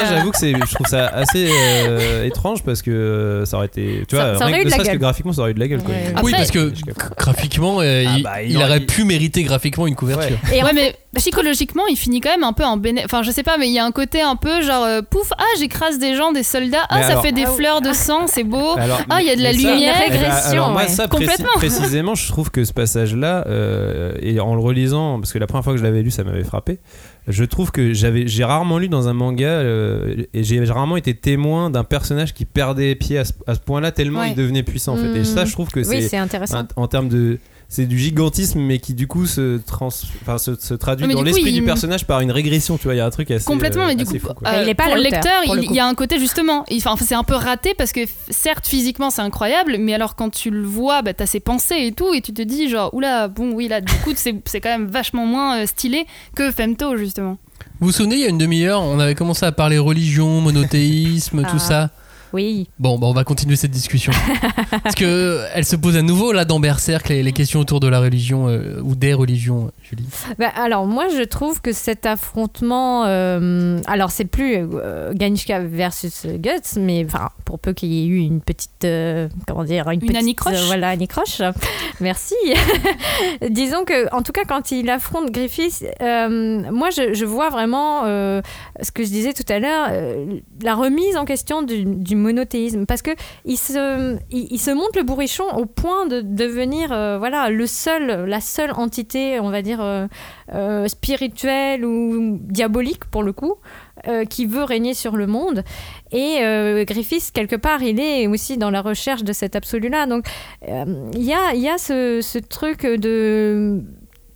j'avoue que c'est, je trouve ça assez euh, étrange parce que euh, ça aurait été, tu vois, ça rien que de la que graphiquement, ça aurait eu de la gueule. quoi. Ouais. oui, parce que graphiquement, euh, Ah il, bah, il il aurait- pu mériter graphiquement une couverture. Et Ouais, mais psychologiquement, il finit quand même un peu en béné. Enfin, je sais pas, mais il y a un côté un peu genre, euh, pouf, ah, j'écrase des gens, des soldats, ah, Mais ça alors- fait des Ah fleurs de sang, c'est beau. Alors, Ah, il y a de la mais ça- lumière. eh ben, Régression, alors moi, ouais. ça précis- Complètement. précisément, je trouve que ce passage-là, euh, et en le relisant, parce que la première fois que je l'avais lu, ça m'avait frappé. Je trouve que j'avais, j'ai rarement lu dans un manga euh, et j'ai rarement été témoin d'un personnage qui perdait pied à ce, à ce point-là tellement Ouais. il devenait puissant en fait. Et ça, je trouve que oui, c'est c'est intéressant. en, en termes de c'est du gigantisme mais qui du coup se, trans, enfin, se, se traduit mais dans du l'esprit il- du personnage par une régression tu vois il y a un truc assez Complètement, euh, mais du assez coup, fou, euh, Il est pas pour le lecteur, pour le il, y a un côté justement, enfin, c'est un peu raté parce que certes, physiquement, c'est incroyable, mais alors quand tu le vois, bah, t'as ses pensées et tout, et tu te dis genre, oula, bon, oui, là, du coup, c'est c'est quand même vachement moins euh, stylé que Femto, justement. Vous vous souvenez, il y a une demi-heure, on avait commencé à parler religion, monothéisme, Ah. tout ça. Oui. Bon, bah, on va continuer cette discussion. Parce que elle se pose à nouveau là dans Berserk, les, les questions autour de la religion euh, ou des religions, Julie. Bah, alors moi je trouve que cet affrontement, euh, alors c'est plus euh, Ganishka versus Guts, mais enfin pour peu qu'il y ait eu une petite, euh, comment dire, une, petite, anicroche. euh, voilà anicroche. Merci. Disons que en tout cas quand il affronte Griffith, euh, moi je, je vois vraiment euh, ce que je disais tout à l'heure, euh, la remise en question du, du monothéisme, parce que il se, il, se le bourrichon au point de devenir, euh, voilà, le seul, la seule entité, on va dire, euh, euh, spirituelle ou diabolique pour le coup, qui veut régner sur le monde. Et euh, Griffith, quelque part, il est aussi dans la recherche de cet absolu-là. Donc, il y a, y a ce, ce truc de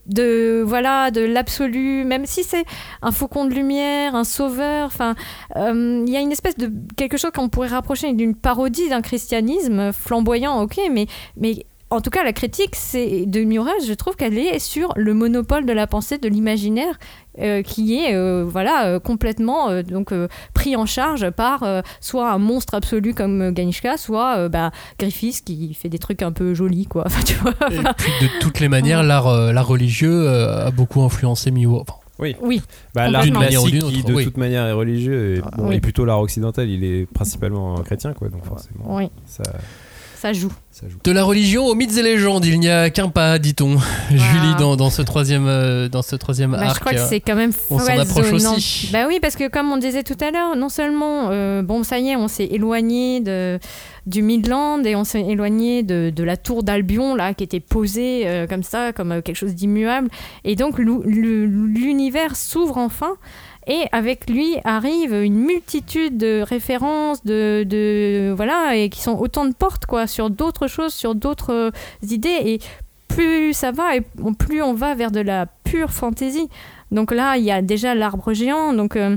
de voilà de l'absolu même si c'est un faucon de lumière un sauveur enfin euh, il y a une espèce de quelque chose qu'on pourrait rapprocher d'une parodie d'un christianisme flamboyant ok mais mais en tout cas, la critique c'est de Murray, je trouve qu'elle est sur le monopole de la pensée, de l'imaginaire, euh, qui est euh, voilà euh, complètement euh, donc euh, pris en charge par euh, soit un monstre absolu comme Ganishka, soit euh, bah, Griffiths qui fait des trucs un peu jolis quoi. Enfin, tu vois. Et puis de toutes les manières, l'art, l'art religieux euh, a beaucoup influencé Miwa. Enfin, oui Oui. bah, l'art D'une manière ou classique d'une qui autre, de oui. toute manière est religieux et, Ah, bon, oui. et plutôt l'art occidental il est principalement chrétien quoi donc forcément Oui, ça, ça joue. ça joue De la religion aux mythes et légendes, il n'y a qu'un pas, dit-on. Julie, dans, dans ce troisième, euh, dans ce troisième Bah, arc. je crois que euh, c'est quand même on s'en approche aussi. Bah oui, parce que comme on disait tout à l'heure, non seulement, euh, bon, ça y est, on s'est éloigné de, du Midland et on s'est éloigné de, de la tour d'Albion, là, qui était posée euh, comme ça, comme quelque chose d'immuable. Et donc, l'u- l'u- l'univers s'ouvre enfin. Et avec lui arrive une multitude de références, de, de voilà, et qui sont autant de portes quoi, sur d'autres choses, sur d'autres euh, idées. Et plus ça va, et plus on va vers de la pure fantaisie. Donc là, il y a déjà l'arbre géant, donc euh,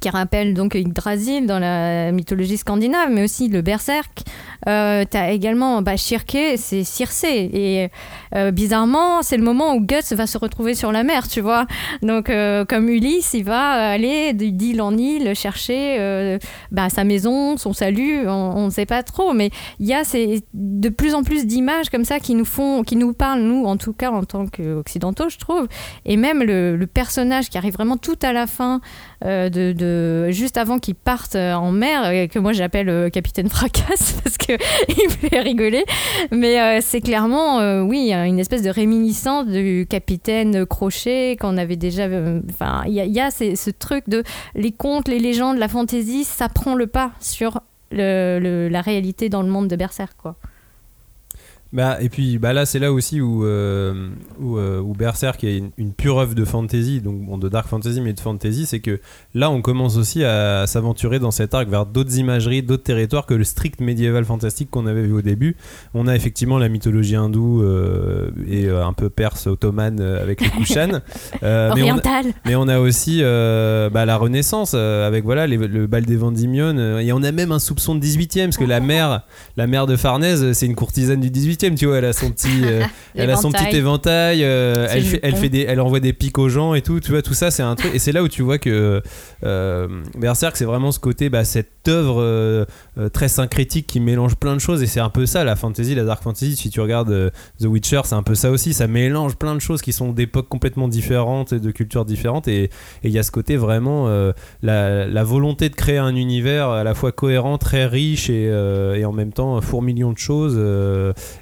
qui rappelle donc Yggdrasil dans la mythologie scandinave, mais aussi le berserk. Euh, T'as également bah, c'est Circé. Et euh, bizarrement, c'est le moment où Guts va se retrouver sur la mer, tu vois. Donc, euh, comme Ulysse, il va aller d'île en île chercher euh, bah, sa maison, son salut. On ne sait pas trop, mais il y a de plus en plus d'images comme ça qui nous font, qui nous parlent, nous, en tout cas en tant qu'occidentaux, je trouve. Et même le, personnage qui arrive vraiment tout à la fin, de, juste avant qu'il parte en mer, que moi j'appelle Capitaine Fracasse parce que il me fait rigoler. Mais c'est clairement, oui, une espèce de réminiscence du Capitaine Crochet qu'on avait déjà. euh, Enfin, il y a, ce truc de les contes, les légendes, la fantaisie, ça prend le pas sur la réalité dans le monde de Berserk, quoi. Bah, et puis bah là, c'est là aussi où, euh, où, euh, où Berserk est une, une pure œuvre de fantasy, donc bon, de dark fantasy, mais de fantasy, c'est que là, on commence aussi à, à s'aventurer dans cet arc vers d'autres imageries, d'autres territoires que le strict médiéval fantastique qu'on avait vu au début. On a effectivement la mythologie hindoue euh, et un peu perse ottomane avec les Kushan. Euh, mais, on a, Oriental. mais on a aussi bah, la Renaissance avec voilà les- le bal des Vendémion euh, et on a même un soupçon de 18e parce que la mère, la mère de Farnèse, c'est une courtisane du 18e, tu vois, elle a son petit, euh, elle a son petit éventail, euh, elle, fait, elle fait des, elle envoie des pics aux gens et tout, tu vois, tout ça c'est un truc. Et c'est là où tu vois que euh, Berserk c'est vraiment ce côté, bah, cette œuvre euh, très syncrétique qui mélange plein de choses et c'est un peu ça la fantasy, la dark fantasy. Si tu regardes euh, The Witcher, c'est un peu ça aussi, ça mélange plein de choses qui sont d'époques complètement différentes et de cultures différentes et il y a ce côté vraiment euh, la, volonté de créer un univers à la fois cohérent, très riche et, en même temps fourmillion de choses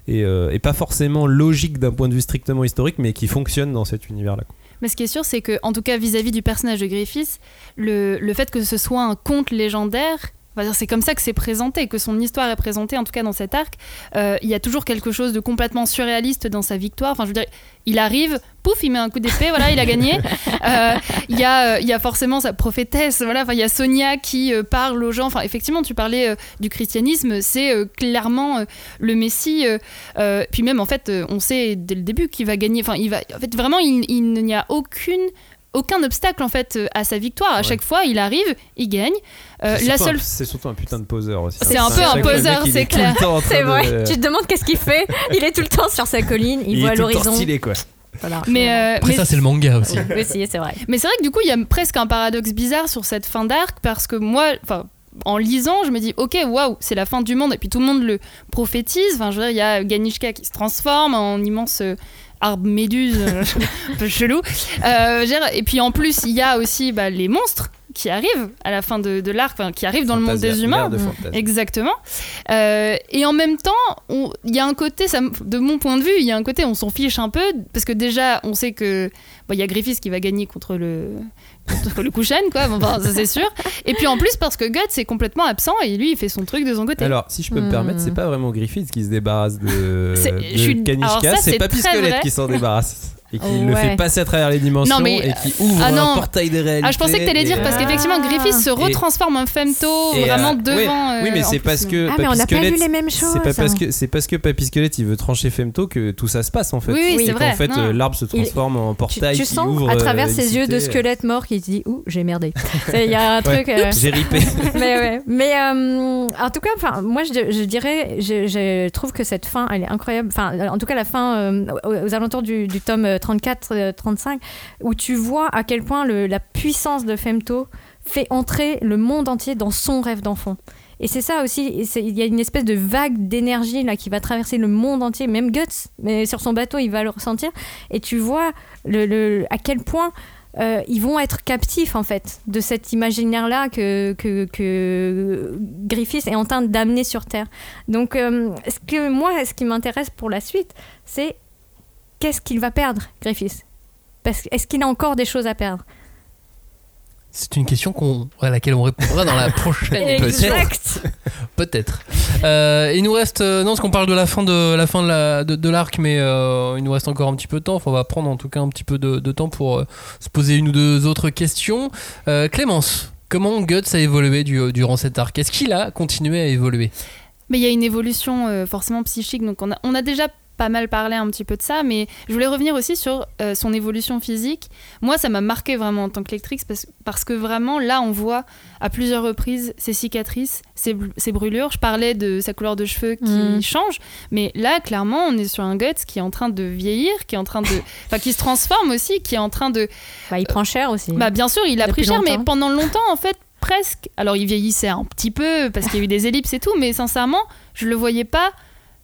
et, pas forcément logique d'un point de vue strictement historique, mais qui fonctionne dans cet univers-là. Mais ce qui est sûr, c'est que, en tout cas, vis-à-vis du personnage de Griffiths, le, fait que ce soit un conte légendaire, c'est comme ça que c'est présenté, que son histoire est présentée, en tout cas dans cet arc. euh, il y a toujours quelque chose de complètement surréaliste dans sa victoire. Enfin, je veux dire, il arrive, pouf, il met un coup d'épée, voilà, il a gagné. Euh, Il y, a, euh, il y a forcément sa prophétesse, voilà. Enfin, il y a Sonia qui parle aux gens. Enfin, effectivement, tu parlais du christianisme, c'est clairement le Messie. euh, puis même, en fait, on sait dès le début qu'il va gagner. Enfin, il va, en fait, vraiment, il, il n'y a aucune aucun obstacle en fait euh, à sa victoire. À Ouais. chaque fois, il arrive, il gagne. Euh, C'est la surtout un- seule C'est surtout un putain de poseur aussi. C'est un peu un poseur, il c'est est tout le clair. temps en train C'est de- vrai. Tu te demandes qu'est-ce qu'il fait Il est tout le temps sur sa colline, il, Il voit est tout l'horizon. stylé quoi. Voilà. Mais, euh, Après, mais- ça, c'est le manga aussi. Oui, c'est vrai. Mais c'est vrai que du coup, il y a presque un paradoxe bizarre sur cette fin d'arc parce que moi, enfin. En lisant, je me dis, ok, waouh, c'est la fin du monde, et puis tout le monde le prophétise. Enfin, je veux dire, il y a Ganishka qui se transforme en immense euh, arbre méduse, euh, un peu chelou. Euh, et puis en plus, il y a aussi bah, les monstres qui arrivent à la fin de, de l'arc, enfin, qui arrivent dans le monde des humains. de Fantasia. Exactement. Euh, et en même temps, on- il y a un côté, ça, de mon point de vue, il y a un côté, on s'en fiche un peu, parce que déjà, on sait que bon, il y a Griffiths qui va gagner contre le contre le Kushan, quoi. Bon, enfin, ça c'est sûr. Et puis en plus, parce que Guts est complètement absent et lui, il fait son truc de son côté. Alors, si je peux me Hmm. permettre, c'est pas vraiment Griffith qui se débarrasse de, C'est- de suis- Kanishka, c'est Papy Squelette qui s'en débarrasse. et qui le fait passer à travers les dimensions et qui euh, ouvre ah, un portail des réalités. Ah, je pensais que t'allais dire parce qu'effectivement ah. Griffith se retransforme en femto et euh, vraiment devant. Oui, euh, mais c'est parce que ah, mais on n'a pas vu les mêmes choses. C'est parce que c'est parce que Papy Squelette il veut trancher femto que tout ça se passe en fait. Oui, oui c'est vrai. En fait, l'arbre se transforme en portail. Tu, tu qui sens ouvre à travers ses yeux de squelette mort qui dit ouh j'ai merdé. Il y a un truc. J'ai ripé. Mais mais en tout cas, moi je dirais, je trouve que cette fin elle est incroyable. Enfin, en tout cas la fin aux alentours du tome 34, 35, euh, où tu vois à quel point la puissance de Femto fait entrer le monde entier dans son rêve d'enfant. Et c'est ça aussi, il y a une espèce de vague d'énergie là qui va traverser le monde entier, même Guts, mais sur son bateau, il va le ressentir. Et tu vois à quel point euh, ils vont être captifs en fait de cet imaginaire là que, que, que Griffith est en train d'amener sur Terre. Donc, euh, ce que moi, ce qui m'intéresse pour la suite, c'est qu'est-ce qu'il va perdre, Griffiths? Est-ce qu'il a encore des choses à perdre? C'est une question qu'on, à laquelle on répondra dans la prochaine. Peut-être. Exact. Peut-être. Euh, il nous reste, euh, non, parce qu'on parle de la fin de la fin de la- de, de l'arc, mais euh, il nous reste encore un petit peu de temps. Enfin, on va prendre en tout cas un petit peu de, de temps pour euh, se poser une ou deux autres questions. Euh, Clémence, comment Guts a évolué du- durant cet arc? Est-ce qu'il a continué à évoluer? Mais il y a une évolution euh, forcément psychique, donc on a, on a déjà pas mal parlé un petit peu de ça, mais je voulais revenir aussi sur euh, son évolution physique. Moi, ça m'a marqué vraiment en tant que lectrice parce, parce que vraiment, là, on voit à plusieurs reprises ses cicatrices, ses, ses brûlures. Je parlais de sa couleur de cheveux qui Mm. change, mais là, clairement, on est sur un Guts qui est en train de vieillir, qui est en train de, enfin, qui se transforme aussi, qui est en train de, Bah, il prend cher aussi. bah, bien sûr, il a Depuis pris cher, mais pendant longtemps, en fait, presque. Alors, il vieillissait un petit peu parce qu'il y a eu des ellipses et tout, mais sincèrement, je le voyais pas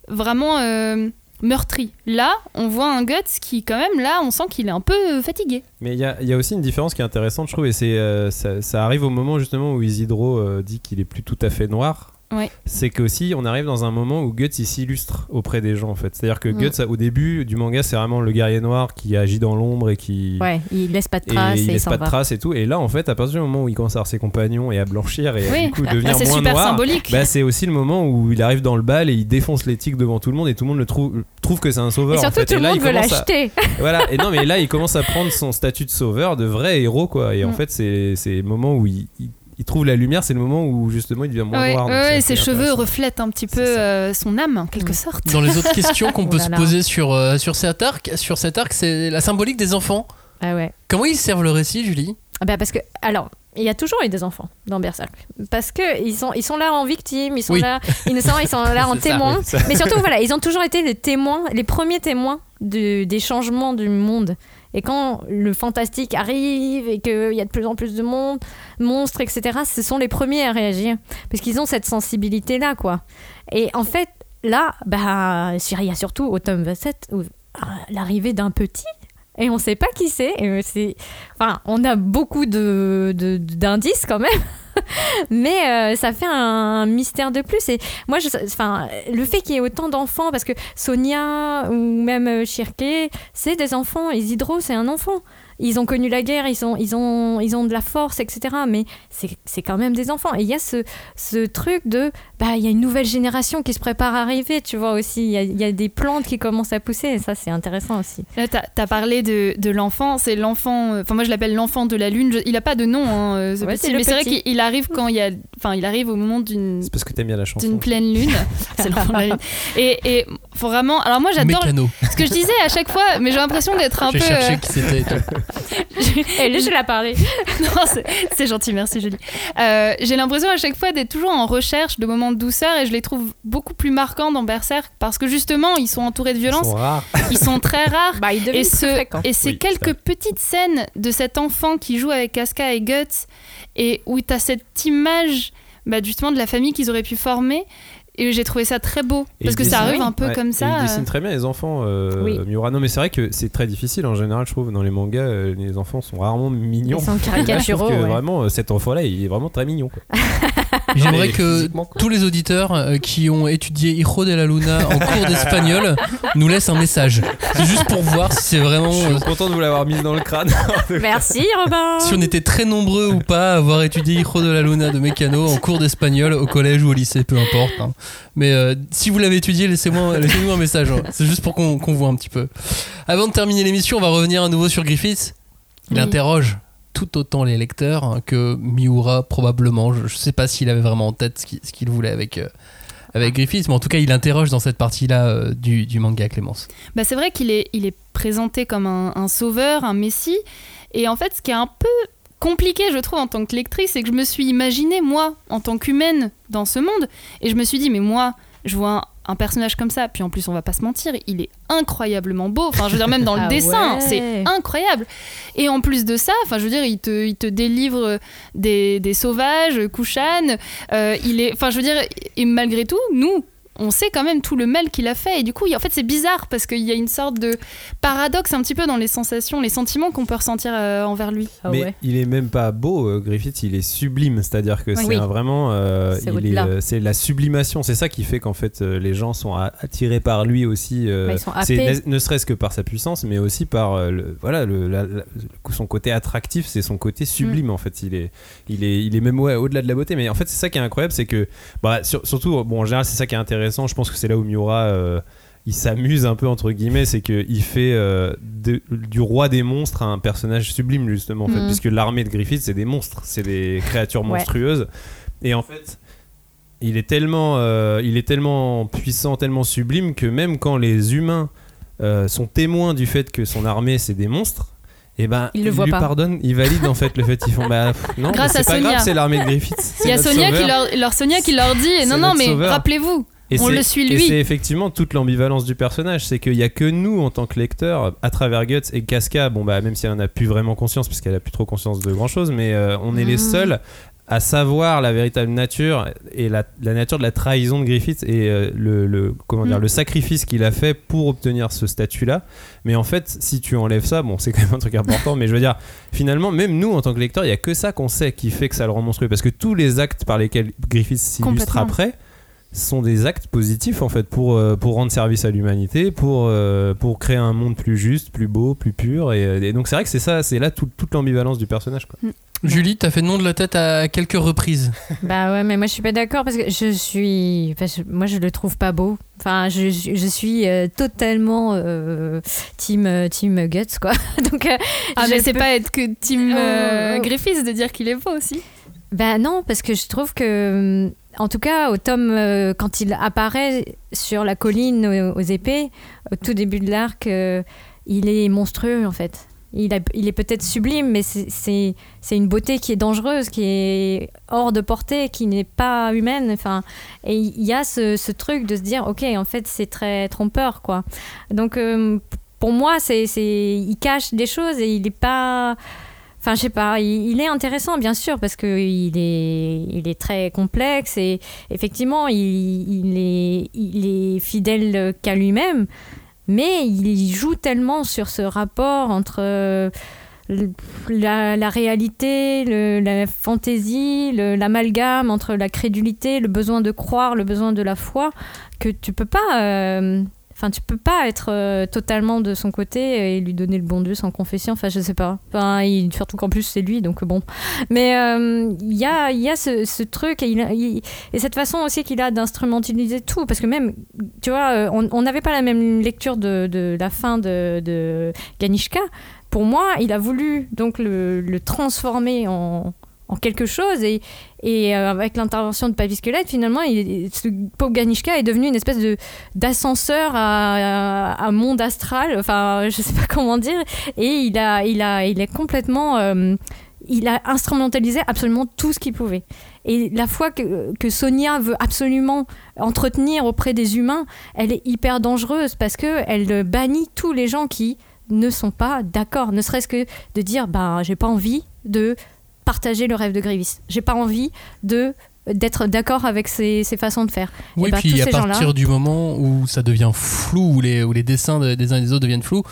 vraiment euh, meurtri. Là, on voit un Guts qui, quand même, là, on sent qu'il est un peu fatigué. Mais il y a, aussi une différence qui est intéressante, je trouve, et c'est euh, ça, ça arrive au moment justement où Isidro euh, dit qu'il est plus tout à fait noir. Ouais. c'est qu'aussi on arrive dans un moment où Guts il s'illustre auprès des gens en fait. C'est-à-dire que Mm. Guts au début du manga c'est vraiment le guerrier noir qui agit dans l'ombre et qui Ouais, il laisse pas de traces et, il laisse pas de traces et tout. Et là en fait à partir du moment où il commence à avoir ses compagnons et à blanchir et à, du coup Ah, devenir moins noir, symbolique. bah, c'est aussi le moment où il arrive dans le bal et il défonce l'éthique devant tout le monde et tout le monde le trouve trouve que c'est un sauveur. Et en surtout, fait. tout Et le là, monde il veut commence à- l'acheter. voilà, et non, mais là, il commence à prendre son statut de sauveur, de vrai héros, quoi. Et en Mm. fait, c'est c'est le moment où il, il- il trouve la lumière, c'est le moment où justement il devient moins Ouais, noir. ouais, ses cheveux reflètent un petit peu euh, son âme, en quelque Mm. sorte. Dans les autres questions qu'on Oh peut là se poser sur, euh, sur cet arc, sur cet arc, c'est la symbolique des enfants. Ah ouais. Comment ils servent le récit, Julie? Ah bah parce que, alors, il y a toujours eu des enfants dans Berserk. Parce que ils sont, ils sont là en victime, ils sont Oui. là innocents, ils sont là en ça, témoins. oui. Mais surtout, voilà, ils ont toujours été les témoins, les premiers témoins de- des changements du monde. Et quand le fantastique arrive et qu'il y a de plus en plus de monde, monstres, etc., ce sont les premiers à réagir. Parce qu'ils ont cette sensibilité-là, quoi. Et en fait, là, bah, il y a surtout au tome 27 où, ah, l'arrivée d'un petit. Et on sait pas qui euh, c'est- Enfin, on a beaucoup de, de- d'indices quand même. Mais euh, ça fait un, mystère de plus. Et moi, je, enfin, le fait qu'il y ait autant d'enfants, parce que Sonia ou même euh, Shirke, c'est des enfants. Isidro, c'est un enfant. Ils ont connu la guerre, ils, sont, ils, ont, ils ont de la force, etc. Mais c'est, c'est quand même des enfants. Et il y a ce, ce truc de, bah, il y a une nouvelle génération qui se prépare à arriver, tu vois aussi. Il y a, il y a des plantes qui commencent à pousser. Et ça, c'est intéressant aussi. Là, t'as as parlé de, de l'enfant, c'est l'enfant. euh, Enfin, moi, je l'appelle l'enfant de la lune. Je- il a pas de nom, hein, euh, ce Ouais, petit, mais c'est vrai qu'il il arrive quand il y a. Enfin, il arrive au moment d'une C'est parce que t'aimes bien la chanson. d'une pleine lune. c'est l'enfant de la lune. Et, et faut vraiment. Alors moi, j'adore ce que je disais à chaque fois, mais j'ai l'impression d'être un peu. cherché euh, qui c'était. Et tout. Et lui, je l'ai parlé. Non, c'est- gentil, merci Julie. Euh, j'ai l'impression à chaque fois d'être toujours en recherche de moments de douceur et je les trouve beaucoup plus marquants dans Berserk parce que justement ils sont entourés de Ils violence, sont rares. ils sont très rares. Bah, Et, ce, ces Oui, quelques ça. petites scènes de cet enfant qui joue avec Casca et Guts et où tu as cette image bah, justement de la famille qu'ils auraient pu former et j'ai trouvé ça très beau Et parce que ça arrive un peu Ouais, comme ça. Il euh. dessine très bien les enfants, euh, Oui. Miura. Non, mais c'est vrai que c'est très difficile en général, je trouve. Dans les mangas, euh, les enfants sont rarement mignons. Ils sont Là, je trouve caricaturaux, que ouais. Vraiment, euh, cet enfant-là, il est vraiment très mignon. J'aimerais que tous les auditeurs euh, qui ont étudié Hijo de la Luna en cours d'espagnol nous laissent un message. C'est juste pour voir si c'est vraiment. Je euh, suis content de vous l'avoir mise dans le crâne. Merci, Robin. si on était très nombreux ou pas à avoir étudié Hijo de la Luna de Mécano en cours d'espagnol au collège ou au lycée, peu importe. hein. Mais euh, si vous l'avez étudié, laissez-moi, laissez-nous un message. hein. C'est juste pour qu'on qu'on voit un petit peu. Avant de terminer l'émission, on va revenir à nouveau sur Griffiths. Il Oui. interroge tout autant les lecteurs hein, que Miura probablement. Je, je sais pas s'il avait vraiment en tête ce qu'il voulait avec. euh, avec Griffiths, mais en tout cas, il interroge dans cette partie-là euh, du, du manga Clémence. Bah, c'est vrai qu'il est, il est présenté comme un, un sauveur, un messie. Et en fait, ce qui est un peu compliqué, je trouve, en tant que lectrice, c'est que je me suis imaginée, moi, en tant qu'humaine, dans ce monde. Et je me suis dit, mais moi, je vois un, un personnage comme ça. Puis en plus, on va pas se mentir, il est incroyablement beau. Enfin, je veux dire, même dans le Ah dessin, ouais. c'est incroyable. Et en plus de ça, enfin, je veux dire, il te, il te délivre des, des sauvages, Kushan. Euh, il est, enfin, je veux dire, et malgré tout, nous, on sait quand même tout le mal qu'il a fait. Et du coup, il- en fait, c'est bizarre parce qu'il y a une sorte de paradoxe un petit peu dans les sensations, les sentiments qu'on peut ressentir euh, envers lui. Ah mais ouais. il est même pas beau, euh, Griffith, il est sublime. C'est-à-dire que c'est Oui. vraiment. euh, C'est euh, la sublimation. C'est ça qui fait qu'en fait, euh, les gens sont attirés par lui aussi. euh, Bah, ils sont happés. ne, ne serait-ce que par sa puissance, mais aussi par euh, le, voilà, le, la- la- son côté attractif, c'est son côté sublime Mm. en fait. Il est, il est, il est même ouais, au-delà de la beauté. Mais en fait, c'est ça qui est incroyable, c'est que, bah, sur- surtout, bon, en général, c'est ça qui est intéressant. Je pense que c'est là où Miura. euh, il s'amuse un peu entre guillemets, c'est qu'il fait euh, de- du roi des monstres un personnage sublime justement en fait, Mhm. puisque l'armée de Griffith c'est des monstres, c'est des créatures Ouais. monstrueuses, et en fait il est tellement, euh, il est tellement puissant, tellement sublime que même quand les humains sont témoins du fait que son armée c'est des monstres, et ben Ils le lui pas. pardonnent, ils valident en fait le fait qu'ils font bah non, Grâce mais à c'est pas Sonia. grave, c'est l'armée de Griffith. Il y a Sonia qui leur, leur Sonia qui leur dit non non mais rappelez-vous Et On c'est- le suit, Et lui. c'est effectivement toute l'ambivalence du personnage, c'est qu'il y a que nous en tant que lecteurs, à travers Guts et Casca, bon bah même si elle en a plus vraiment conscience, puisqu'elle a plus trop conscience de grand chose, mais euh, on est les Mm. seuls à savoir la véritable nature et la, la nature de la trahison de Griffith et euh, le, le- comment dire Mm. le sacrifice qu'il a fait pour obtenir ce statut là mais en fait si tu enlèves ça bon c'est quand même un truc important mais je veux dire finalement même nous en tant que lecteurs il y a que ça qu'on sait qui fait que ça le rend monstrueux parce que tous les actes par lesquels Griffith s'illustre après sont des actes positifs en fait pour, euh, pour rendre service à l'humanité, pour, euh, pour créer un monde plus juste, plus beau, plus pur. Et, et donc c'est vrai que c'est ça, c'est là tout- toute l'ambivalence du personnage. Quoi. Julie, t'as fait nom de la tête à quelques reprises. Bah ouais, mais moi je suis pas d'accord parce que je suis. enfin, je- moi je le trouve pas beau. Enfin, je, je- je suis euh, totalement euh, team, euh, team Guts quoi. Donc, euh, Ah, je mais c'est peux- pas être que Team euh, Euh, Griffiths de dire qu'il est beau aussi. Bah non, parce que je trouve que, hum, en tout cas, au tome, euh, quand il apparaît sur la colline aux, épées, au tout début de l'arc, euh, il est monstrueux en fait. Il, est peut-être sublime, mais c'est- une beauté qui est dangereuse, qui est hors de portée, qui n'est pas humaine. Enfin, et il y a ce, truc de se dire, ok, en fait, c'est très trompeur, quoi. Donc, euh, pour moi, c'est- il cache des choses et il n'est pas. Enfin, je sais pas, il, est intéressant, bien sûr, parce qu'il est, très complexe et effectivement, il, est, fidèle qu'à lui-même, mais il joue tellement sur ce rapport entre euh, la, réalité, la fantaisie, l'amalgame entre la crédulité, le besoin de croire, le besoin de la foi, que tu peux pas. euh, Enfin, tu peux pas être euh, totalement de son côté et lui donner le bon Dieu sans confession. Enfin, je sais pas. Enfin, surtout qu'en plus c'est lui, donc bon. Mais euh, il y a, y a ce, truc et, cette façon aussi qu'il a d'instrumentaliser tout, parce que même, tu vois, euh, on n'avait pas la même lecture de, la fin de, Ganishka. Pour moi, il a voulu donc le transformer en en quelque chose et, euh, avec l'intervention de Papy Squelette finalement il, ce pauvre Ganishka est devenu une espèce de d'ascenseur à, à, à monde astral enfin je sais pas comment dire et il a il a il est complètement euh, il a instrumentalisé absolument tout ce qu'il pouvait. Et la foi que, Sonia veut absolument entretenir auprès des humains, elle est hyper dangereuse parce que elle bannit tous les gens qui ne sont pas d'accord. Ne serait-ce que de dire, ben, j'ai pas envie de partager le rêve de Grievous. J'ai pas envie de d'être d'accord avec ses, ses façons de faire. Et Oui, ben, puis à ces partir du moment où ça devient flou, où les, où les dessins de- des uns et des autres deviennent flous,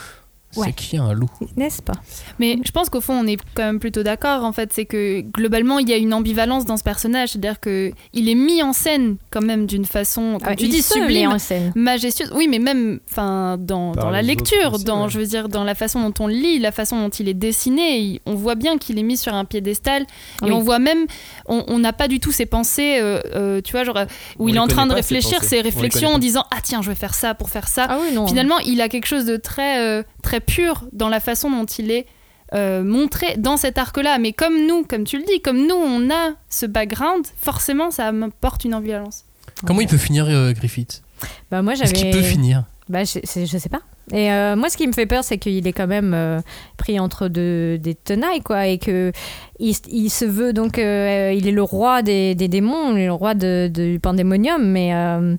Ouais. c'est qu'il y a un loup. N'est-ce pas? Mais je pense qu'au fond, on est quand même plutôt d'accord. En fait, c'est que globalement, il y a une ambivalence dans ce personnage. C'est-à-dire que il est mis en scène quand même d'une façon, comme Ah, tu il dis, se met sublime, en scène. majestueuse. Oui, mais même, enfin, dans, dans la lecture, aussi, dans, ouais. je veux dire, dans la façon dont on lit, la façon dont il est dessiné, il- on voit bien qu'il est mis sur un piédestal. Et on voit même, on n'a pas du tout ses pensées, euh, euh, tu vois, genre où On il est en train de réfléchir ses réflexions en disant ah tiens, je vais faire ça pour faire ça. Ah oui, non. Finalement, il a quelque chose de très, euh, très pur dans la façon dont il est euh, montré dans cet arc-là. Mais comme nous, comme tu le dis, comme nous, on a ce background, forcément, ça porte une ambivalence. Comment il peut finir euh, Griffith? Bah, moi, Est-ce qu'il j'avais. peut finir? Bah, je, sais pas. Et euh, moi, ce qui me fait peur, c'est qu'il est quand même euh, pris entre deux, des tenailles, quoi, et que il, il se veut donc, euh, il est le roi des, des démons, il est le roi de, du pandémonium, mais euh,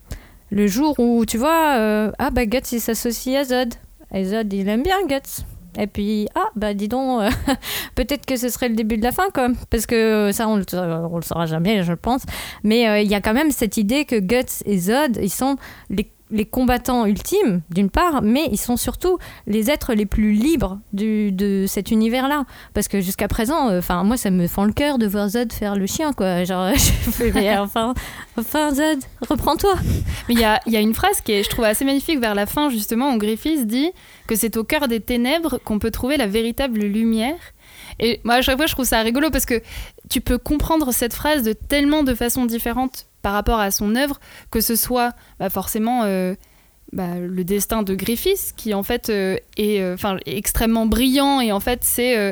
le jour où, tu vois, euh, ah bah Guts, il s'associe à Zod, et Zod, il aime bien Guts. Et puis, ah, bah dis donc, euh, peut-être que ce serait le début de la fin, quoi. Parce que ça, on on le saura jamais, je pense. Mais euh, il y a quand même cette idée que Guts et Zod, ils sont les, les combattants ultimes, d'une part, mais ils sont surtout les êtres les plus libres de cet univers-là. Parce que jusqu'à présent, euh, enfin, moi, ça me fend le cœur de voir Zod faire le chien, quoi. Genre, je fais, enfin, enfin, Zod, reprends-toi. Mais il y a, y a une phrase qui est, je trouve, assez magnifique vers la fin, justement, où Griffiths dit que c'est au cœur des ténèbres qu'on peut trouver la véritable lumière. Et moi, à chaque fois, je trouve ça rigolo parce que tu peux comprendre cette phrase de tellement de façons différentes par rapport à son œuvre, que ce soit bah, forcément euh, bah, le destin de Griffiths, qui en fait euh, est, euh, enfin, extrêmement brillant, et en fait, c'est euh,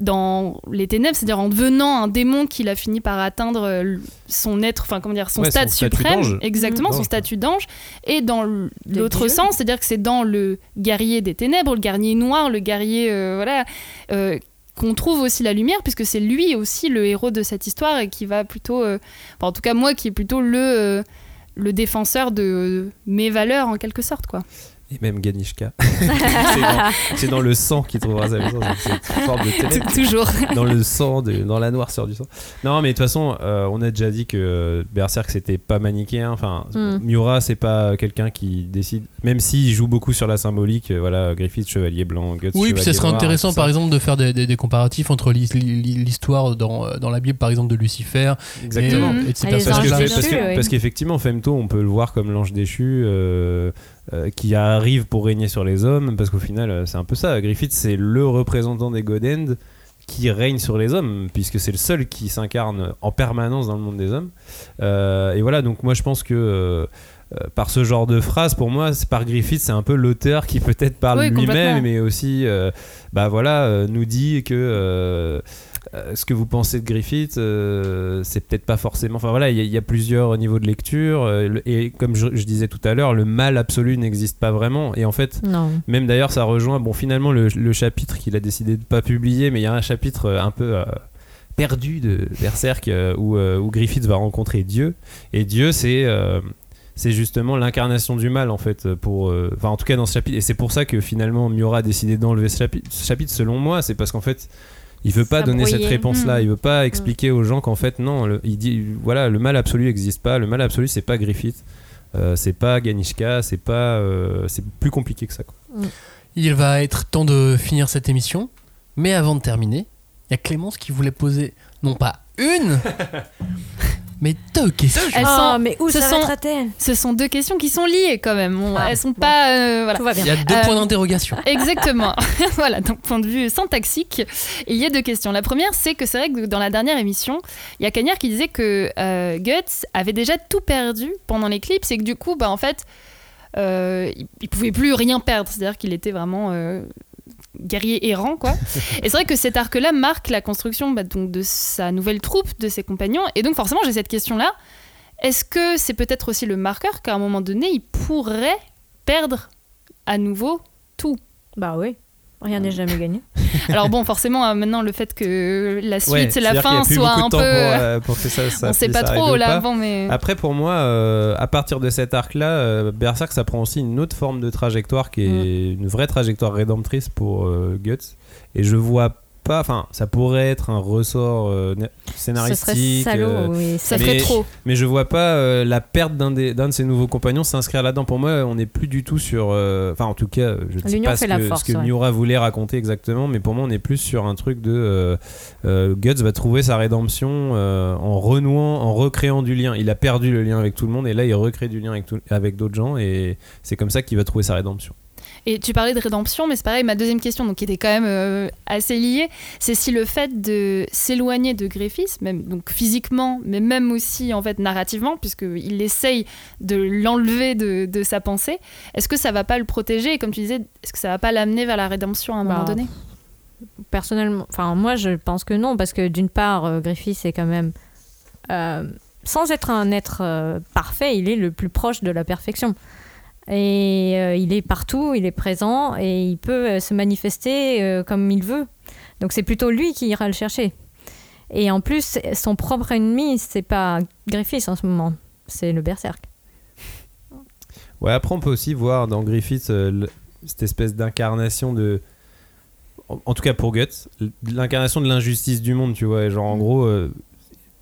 dans les ténèbres, c'est-à-dire en devenant un démon qu'il a fini par atteindre son être, enfin comment dire, son Ouais, stade suprême, exactement, Mmh. son statut d'ange, et dans l'autre sens, c'est-à-dire que c'est dans le guerrier des ténèbres, le guerrier noir, le guerrier, euh, voilà, euh, qu'on trouve aussi la lumière, puisque c'est lui aussi le héros de cette histoire et qui va plutôt, euh, enfin, en tout cas moi, qui est plutôt le, euh, le défenseur de mes valeurs en quelque sorte, quoi. et même Ganishka. c'est dans, le sang qu'il trouvera sa maison. Toujours. dans le sang, de- dans la noirceur du sang. Non, mais de toute façon, euh, on a déjà dit que euh, Berserk c'était pas manichéen. Enfin, Mm. Miura c'est pas quelqu'un qui décide, même s'il joue beaucoup sur la symbolique. euh, voilà, Griffith chevalier blanc, Guts Oui, puis ça serait intéressant par exemple de faire des, des- des comparatifs entre l'hi- l'hi- l'histoire dans, euh, dans la Bible par exemple de Lucifer Exactement. et, et de ces les Parce que- qu'effectivement, Femto, on peut le voir comme l'ange déchu euh, euh, qui arrive pour régner sur les hommes, parce qu'au final, euh, c'est un peu ça. Griffith, c'est le représentant des God End qui règne sur les hommes, puisque c'est le seul qui s'incarne en permanence dans le monde des hommes. Euh, et voilà, donc moi je pense que. Euh, par ce genre de phrase, pour moi, c'est par Griffith, c'est un peu l'auteur qui peut-être parle Oui, lui-même, mais aussi, euh, bah voilà, euh, nous dit que ce que vous pensez de Griffith, c'est peut-être pas forcément. Enfin voilà, il y, a- il y a plusieurs niveaux de lecture, le- et comme je, je disais tout à l'heure, le mal absolu n'existe pas vraiment. Et en fait, Non. même d'ailleurs, ça rejoint, bon, finalement, le, le chapitre qu'il a décidé de pas publier, mais il y a un chapitre un peu perdu de Berserk euh, où, euh, où Griffith va rencontrer Dieu. Et Dieu, c'est. euh, c'est justement l'incarnation du mal en fait pour euh, enfin en tout cas dans ce chapitre. Et c'est pour ça que finalement Miura a décidé d'enlever ce chapitre, ce chapitre selon moi. C'est parce qu'en fait il veut pas Ça donner cette réponse là Mm. il veut pas expliquer aux gens qu'en fait non le- il dit voilà le mal absolu n'existe pas. Le mal absolu c'est pas Griffith. Euh, c'est pas Ganishka. C'est pas euh, c'est plus compliqué que ça quoi. Il va être temps de finir cette émission, mais avant de terminer, il y a Clémence qui voulait poser non pas une, mais deux questions. Elles Oh, sont- mais où ce ça sont- Ce sont deux questions qui sont liées quand même. On- Ah, elles sont bon. pas. euh, voilà. Tout va Il y bien. a deux Euh, points d'interrogation. Exactement. voilà, donc point de vue syntaxique, il y a deux questions. La première, c'est que c'est vrai que dans la dernière émission, il y a Cagnard qui disait que euh, Guts avait déjà tout perdu pendant l'éclipse et que du coup, bah, en fait, euh, il, il pouvait plus rien perdre. C'est-à-dire qu'il était vraiment euh, guerrier errant, quoi. et c'est vrai que cet arc-là marque la construction bah, donc, de sa nouvelle troupe, de ses compagnons. Et donc, forcément, j'ai cette question-là. Est-ce que c'est peut-être aussi le marqueur qu'à un moment donné, il pourrait perdre à nouveau tout? Bah oui. Rien n'est jamais gagné. alors bon, forcément, euh, maintenant, le fait que la suite, Ouais, c'est la y fin, a soit un peu... pour, euh, pour que ça, ça on sait pas trop là avant, mais... Après, pour moi, euh, à partir de cet arc-là, euh, Berserk, ça prend aussi une autre forme de trajectoire qui est une vraie trajectoire rédemptrice pour euh, Guts. Et je vois pas, enfin, ça pourrait être un ressort euh, serait scénaristique. salaud, euh, oui. ça mais- ferait trop. mais je vois pas euh, la perte d'un des- d'un de ses nouveaux compagnons s'inscrire là-dedans. Pour moi, on n'est plus du tout sur. Enfin, en tout cas, je ne sais pas ce que, force, ce que ouais. Miura voulait raconter exactement, mais pour moi, on est plus sur un truc de. Guts va trouver sa rédemption en renouant, en recréant du lien. Il a perdu le lien avec tout le monde et là, il recrée du lien avec, tout- avec d'autres gens et c'est comme ça qu'il va trouver sa rédemption. Et tu parlais de rédemption, mais c'est pareil, ma deuxième question, donc qui était quand même euh, assez liée, c'est si le fait de s'éloigner de Griffiths, même donc physiquement, mais même aussi en fait narrativement, puisqu'il essaye de l'enlever de, de sa pensée, est-ce que ça va pas le protéger? Et comme tu disais, est-ce que ça va pas l'amener vers la rédemption à un Bah, moment donné? Personnellement, enfin moi je pense que non, parce que d'une part, euh, Griffith est quand même, euh, sans être un être euh, parfait, il est le plus proche de la perfection. Et euh, il est partout, il est présent et il peut euh, se manifester euh, comme il veut. Donc c'est plutôt lui qui ira le chercher. Et en plus, son propre ennemi, c'est pas Griffith en ce moment, c'est le berserk. Ouais, après, on peut aussi voir dans Griffith euh, cette espèce d'incarnation de. En, en tout cas pour Guts, l'incarnation de l'injustice du monde, tu vois. Genre, en gros, euh,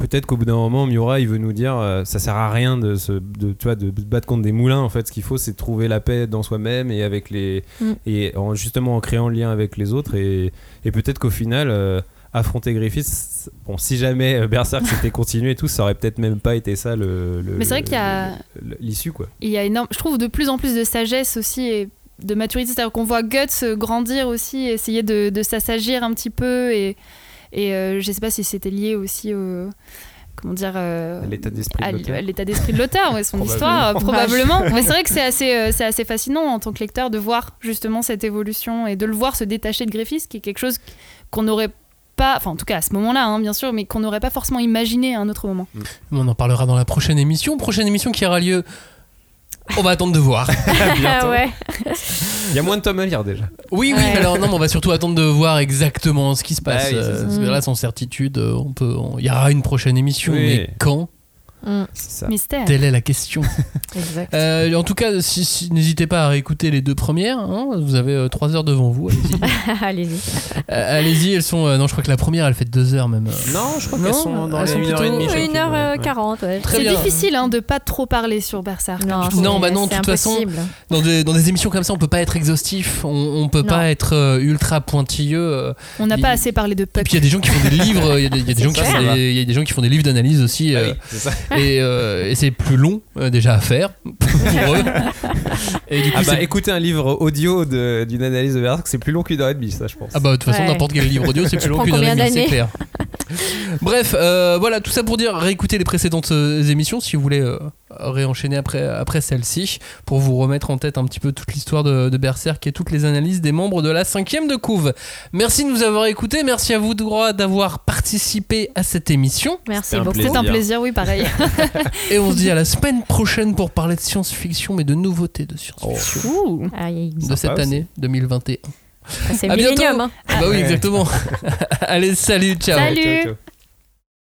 peut-être qu'au bout d'un moment, Miura, il veut nous dire euh, ça sert à rien de se, de, tu vois, de battre contre des moulins. En fait, ce qu'il faut, c'est trouver la paix dans soi-même et avec les. Mm. Et en, justement en créant le lien avec les autres. Et, et peut-être qu'au final. euh, affronter Griffith, bon, si jamais euh, Berserk s'était continué et tout, ça aurait peut-être même pas été ça le, le- Mais c'est vrai qu'il y a- l'issue quoi. il y a énorme, je trouve de plus en plus de sagesse aussi et de maturité, c'est-à-dire qu'on voit Guts euh, grandir aussi, essayer de, de s'assagir un petit peu et, et euh, je sais pas si c'était lié aussi au comment dire euh, À l'état d'esprit de l'auteur. à l'état d'esprit de l'auteur, ouais, son Probablement. histoire euh, probablement. Mais c'est vrai que c'est assez euh, c'est assez fascinant en tant que lecteur de voir justement cette évolution et de le voir se détacher de Griffiths, qui est quelque chose qu'on n'aurait pas, enfin en tout cas à ce moment-là, hein, bien sûr, mais qu'on n'aurait pas forcément imaginé à un autre moment. On en parlera dans la prochaine émission. Prochaine émission qui aura lieu. On va attendre de voir. Bientôt. Ah ouais. Il y a moins de tomes à lire déjà. Oui, oui, Ouais. alors non, mais on va surtout attendre de voir exactement ce qui se passe. Ah oui, c'est euh, parce que là, sans certitude, euh, on peut, on- il y aura une prochaine émission, Oui. mais quand? Mm. C'est ça. Mystère. Telle est la question. Exact. Euh, en tout cas, si, si- n'hésitez pas à réécouter les deux premières. hein. Vous avez 3 heures devant vous. Allez-y. Allez-y. Euh, allez-y, elles sont. euh, non, je crois que la première, elle fait 2 heures même. Non, je crois Non, qu'elles sont dans elles les sont 1 heure et plutôt- demie. chacune, Une heure euh, ouais. 40, ouais. Très C'est bien. difficile hein, de pas trop parler sur Berserk. Non, Non, c'est- bah non, de toute façon, impossible. Dans des, dans des émissions comme ça, on peut pas être exhaustif. On, on peut Non. pas être euh, ultra pointilleux. euh. On n'a pas assez parlé de Et Puck. puis il y a des gens qui font des livres. Il y a des, gens qui font des, il y a des gens qui font des livres d'analyse aussi. Euh, et, euh, et c'est plus long euh, déjà à faire pour eux. Et du coup, Ah bah c'est- écouter un livre audio de- d'une analyse de Berserk, c'est plus long qu'une heure et demie, ça je pense. Ah bah de toute façon Ouais. n'importe quel livre audio c'est plus long prend qu'une heure et combien demie, c'est d'années clair. Bref, euh, voilà tout ça pour dire réécoutez les précédentes euh, émissions si vous voulez euh, réenchaîner après, après celle-ci pour vous remettre en tête un petit peu toute l'histoire de, de Berserk et toutes les analyses des membres de la cinquième de couve. Merci de nous avoir écoutés, merci à vous droit d'avoir participé à cette émission Merci C'était un beaucoup. C'est un plaisir. oui, pareil. et on se dit à la semaine prochaine pour parler de science-fiction mais de nouveautés de science-fiction. Aïe, de cette année 2021. ah, c'est À bientôt. Millennium. hein. Ah bah oui exactement. Allez salut ciao. Salut. Ciao, ciao.